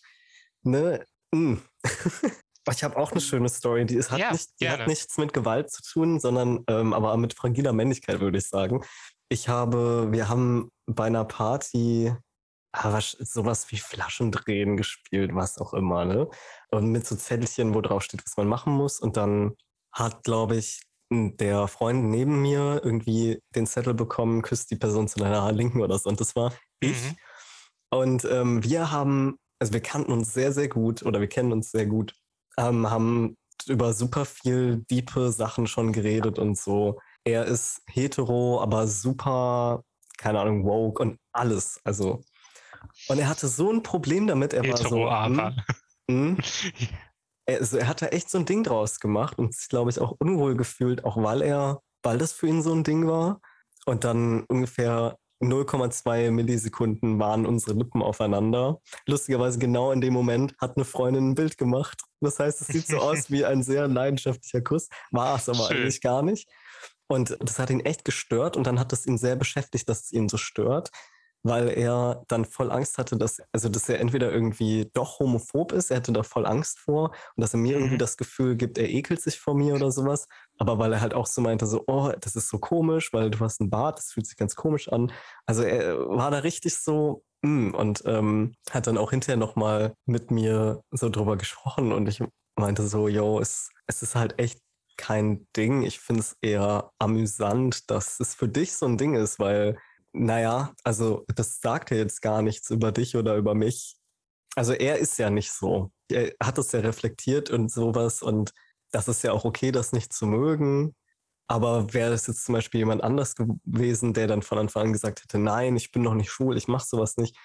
ne, mm. [LAUGHS] ich habe auch eine schöne Story, die, ist, hat, ja, nicht, die hat nichts mit Gewalt zu tun, sondern ähm, aber mit fragiler Männlichkeit, würde ich sagen. Ich habe, wir haben bei einer Party aber sowas wie Flaschendrehen gespielt, was auch immer, ne? Und mit so Zettelchen, wo drauf steht, was man machen muss. Und dann hat, glaube ich, der Freund neben mir irgendwie den Zettel bekommen, küsst die Person zu deiner Linken oder so. Und das war ich. Mhm. Und ähm, wir haben, also wir kannten uns sehr, sehr gut oder wir kennen uns sehr gut, ähm, haben über super viel diepe Sachen schon geredet und so. Er ist hetero, aber super, keine Ahnung, woke und alles. Also und er hatte so ein Problem damit. Er Hetero war so. Hm, hm. [LAUGHS] Er, also er hatte echt so ein Ding draus gemacht und sich, glaube ich, auch unwohl gefühlt, auch weil er, weil das für ihn so ein Ding war. Und dann ungefähr 0,2 Millisekunden waren unsere Lippen aufeinander. Lustigerweise genau in dem Moment hat eine Freundin ein Bild gemacht. Das heißt, es sieht so aus [LAUGHS] wie ein sehr leidenschaftlicher Kuss, war es aber Schön. eigentlich gar nicht. Und das hat ihn echt gestört und dann hat es ihn sehr beschäftigt, dass es ihn so stört weil er dann voll Angst hatte, dass, also dass er entweder irgendwie doch homophob ist, er hatte da voll Angst vor und dass er mir mhm. irgendwie das Gefühl gibt, er ekelt sich vor mir oder sowas. Aber weil er halt auch so meinte, so, oh, das ist so komisch, weil du hast einen Bart, das fühlt sich ganz komisch an. Also er war da richtig so, mm, und ähm, hat dann auch hinterher nochmal mit mir so drüber gesprochen und ich meinte so, yo, es, es ist halt echt kein Ding. Ich finde es eher amüsant, dass es für dich so ein Ding ist, weil naja, also das sagt ja jetzt gar nichts über dich oder über mich. Also er ist ja nicht so. Er hat es ja reflektiert und sowas und das ist ja auch okay, das nicht zu mögen. Aber wäre das jetzt zum Beispiel jemand anders gewesen, der dann von Anfang an gesagt hätte, nein, ich bin noch nicht schwul, ich mache sowas nicht.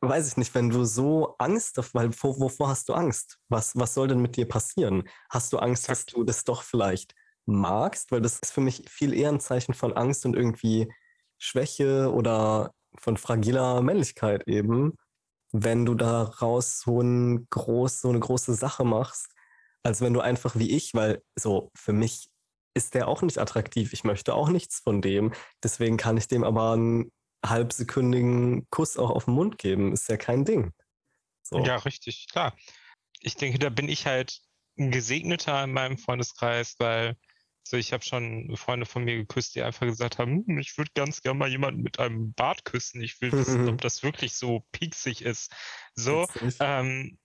Weiß ich nicht, wenn du so Angst, weil wovor, hast du Angst? Was, was soll denn mit dir passieren? Hast du Angst, dass du das doch vielleicht magst? Weil das ist für mich viel eher ein Zeichen von Angst und irgendwie Schwäche oder von fragiler Männlichkeit eben, wenn du daraus so, ein groß, so eine große Sache machst, als wenn du einfach wie ich, weil so für mich ist der auch nicht attraktiv. Ich möchte auch nichts von dem. Deswegen kann ich dem aber einen halbsekündigen Kuss auch auf den Mund geben. Ist ja kein Ding. So. Ja, richtig, klar. ich denke, da bin ich halt ein Gesegneter in meinem Freundeskreis, weil so, ich habe schon Freunde von mir geküsst, die einfach gesagt haben, hm, ich würde ganz gerne mal jemanden mit einem Bart küssen. Ich will wissen, ob [LAUGHS] das wirklich so pieksig ist. So, ähm,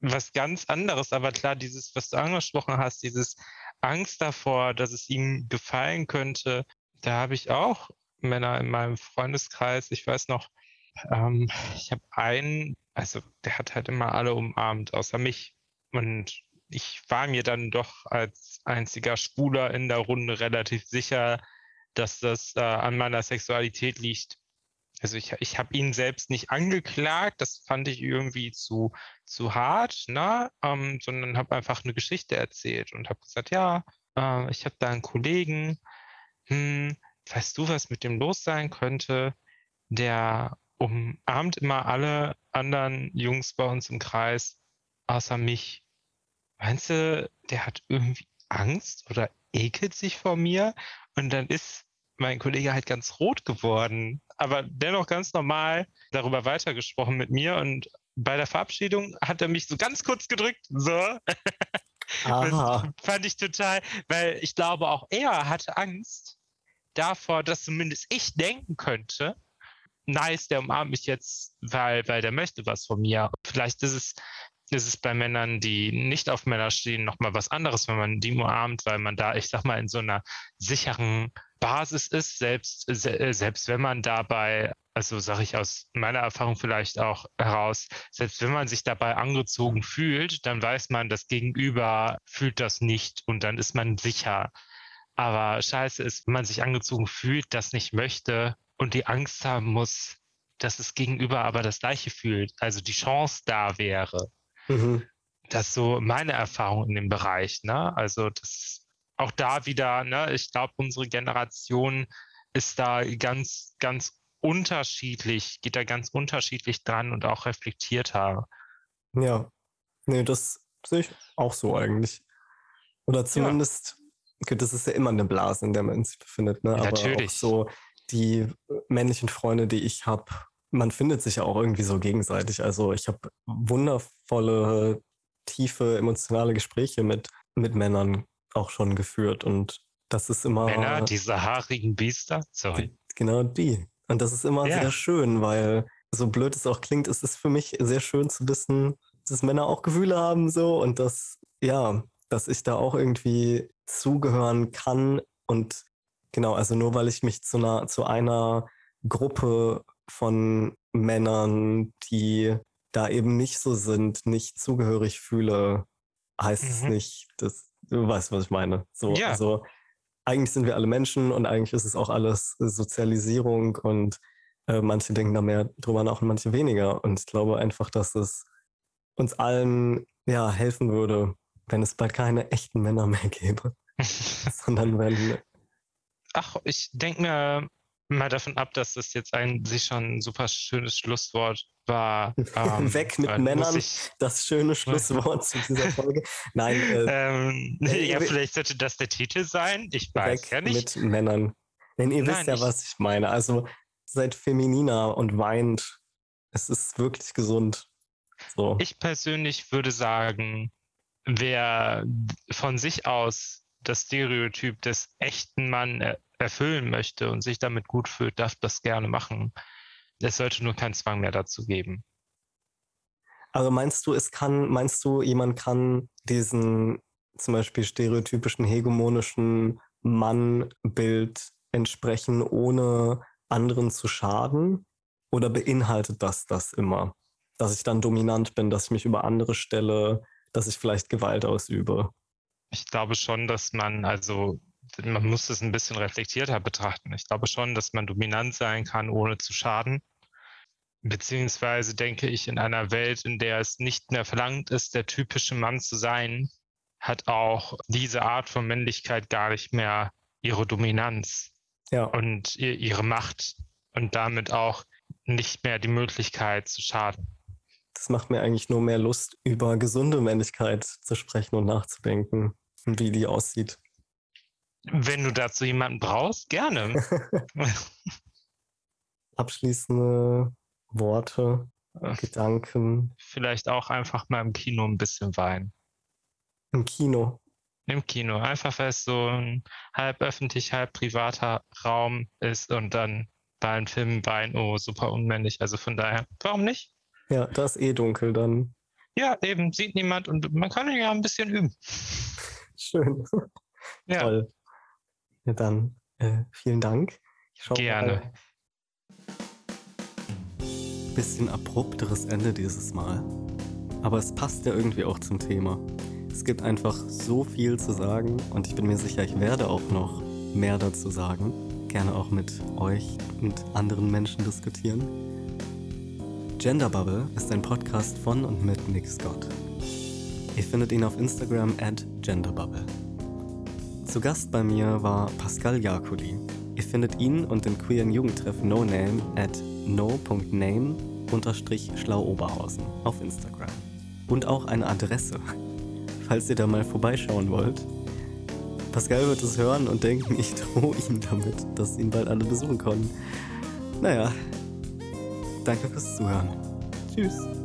was ganz anderes, aber klar, dieses, was du angesprochen hast, dieses Angst davor, dass es ihm gefallen könnte, da habe ich auch Männer in meinem Freundeskreis. Ich weiß noch, ähm, ich habe einen, also der hat halt immer alle umarmt, außer mich. Und ich war mir dann doch als einziger Spuler in der Runde relativ sicher, dass das äh, an meiner Sexualität liegt. Also ich, ich habe ihn selbst nicht angeklagt, das fand ich irgendwie zu, zu hart, ne? Ähm, sondern habe einfach eine Geschichte erzählt und habe gesagt, ja, äh, ich habe da einen Kollegen, hm, weißt du, was mit dem los sein könnte? Der umarmt immer alle anderen Jungs bei uns im Kreis, außer mich. Meinst du, der hat irgendwie Angst oder ekelt sich vor mir? Und dann ist mein Kollege halt ganz rot geworden, aber dennoch ganz normal darüber weitergesprochen mit mir und bei der Verabschiedung hat er mich so ganz kurz gedrückt, so. [LAUGHS] Das fand ich total, weil ich glaube, auch er hatte Angst davor, dass zumindest ich denken könnte, nice, der umarmt mich jetzt, weil, weil der möchte was von mir. Vielleicht ist es, ist es bei Männern, die nicht auf Männer stehen, nochmal was anderes, wenn man die umarmt, weil man da, ich sag mal, in so einer sicheren Basis ist, selbst, selbst wenn man dabei, also sage ich aus meiner Erfahrung vielleicht auch heraus, selbst wenn man sich dabei angezogen fühlt, dann weiß man, das Gegenüber fühlt das nicht und dann ist man sicher. Aber scheiße ist, wenn man sich angezogen fühlt, das nicht möchte und die Angst haben muss, dass das Gegenüber aber das gleiche fühlt, also die Chance da wäre. Mhm. Das ist so meine Erfahrung in dem Bereich. Ne? Also das auch da wieder, ne, ich glaube, unsere Generation ist da ganz, ganz unterschiedlich, geht da ganz unterschiedlich dran und auch reflektierter. Ja, nee, das sehe ich auch so eigentlich. Oder zumindest, ja. das ist ja immer eine Blase, in der man sich befindet, ne? Aber Natürlich. auch so die männlichen Freunde, die ich habe, man findet sich ja auch irgendwie so gegenseitig. Also ich habe wundervolle, tiefe, emotionale Gespräche mit, mit Männern auch schon geführt und das ist immer. Männer, diese haarigen Biester? Sorry. Genau die. Und das ist immer ja. sehr schön, weil so blöd es auch klingt, ist es für mich sehr schön zu wissen, dass Männer auch Gefühle haben so und dass, ja, dass ich da auch irgendwie zugehören kann und genau, also nur weil ich mich zu einer, zu einer Gruppe von Männern, die da eben nicht so sind, nicht zugehörig fühle, heißt mhm. es nicht, dass du weißt, was ich meine. So, ja. also eigentlich sind wir alle Menschen und eigentlich ist es auch alles Sozialisierung und äh, manche denken da mehr drüber nach und manche weniger. Und ich glaube einfach, dass es uns allen ja helfen würde, wenn es bald keine echten Männer mehr gäbe, [LAUGHS] sondern wenn Ach, ich denke mir mal davon ab, dass das jetzt ein sich schon super schönes Schlusswort war. Ähm, [LAUGHS] Weg mit Männern, ich... das schöne Schlusswort zu dieser Folge. Nein. Äh, [LAUGHS] ähm, ja, vielleicht sollte das der Titel sein. Ich weiß ja nicht. Mit Männern. Denn ihr Nein, wisst ja, ich... was ich meine. Also seid femininer und weint. Es ist wirklich gesund. So. Ich persönlich würde sagen, wer von sich aus das Stereotyp des echten Mann er erfüllen möchte und sich damit gut fühlt, darf das gerne machen. Es sollte nur keinen Zwang mehr dazu geben. Also meinst du, es kann, meinst du, jemand kann diesen zum Beispiel stereotypischen hegemonischen Mannbild entsprechen, ohne anderen zu schaden? Oder beinhaltet das das immer? Dass ich dann dominant bin, dass ich mich über andere stelle, dass ich vielleicht Gewalt ausübe? Ich glaube schon, dass man, also man muss es ein bisschen reflektierter betrachten. Ich glaube schon, dass man dominant sein kann, ohne zu schaden. Beziehungsweise denke ich, in einer Welt, in der es nicht mehr verlangt ist, der typische Mann zu sein, hat auch diese Art von Männlichkeit gar nicht mehr ihre Dominanz ja. und ihre Macht und damit auch nicht mehr die Möglichkeit zu schaden. Das macht mir eigentlich nur mehr Lust, über gesunde Männlichkeit zu sprechen und nachzudenken [LAUGHS] wie die aussieht. Wenn du dazu jemanden brauchst, gerne. [LAUGHS] [LAUGHS] Abschließende Worte. Gedanken. Vielleicht auch einfach mal im Kino ein bisschen weinen. Im Kino. Im Kino. Einfach, weil es so ein halb öffentlich, halb privater Raum ist und dann bei einem Film weinen, oh, super unmännlich. Also von daher, warum nicht? Ja, da ist eh dunkel dann. Ja, eben, sieht niemand und man kann ja ein bisschen üben. Schön. [LAUGHS] Ja. Toll. Ja, dann äh, vielen Dank. Gerne. Mal. Bisschen abrupteres Ende dieses Mal. Aber es passt ja irgendwie auch zum Thema. Es gibt einfach so viel zu sagen und ich bin mir sicher, ich werde auch noch mehr dazu sagen. Gerne auch mit euch und anderen Menschen diskutieren. Gender Bubble ist ein Podcast von und mit Nick Scott. Ihr findet ihn auf Instagram at genderbubble. Zu Gast bei mir war Pascal Jakuli. Ihr findet ihn und den queeren Jugendtreff No Name at no.name-schlauoberhausen auf Instagram. Und auch eine Adresse, [LAUGHS] falls ihr da mal vorbeischauen wollt. Pascal wird es hören und denken, ich drohe ihm damit, dass ihn bald alle besuchen können. Naja, danke fürs Zuhören. Tschüss.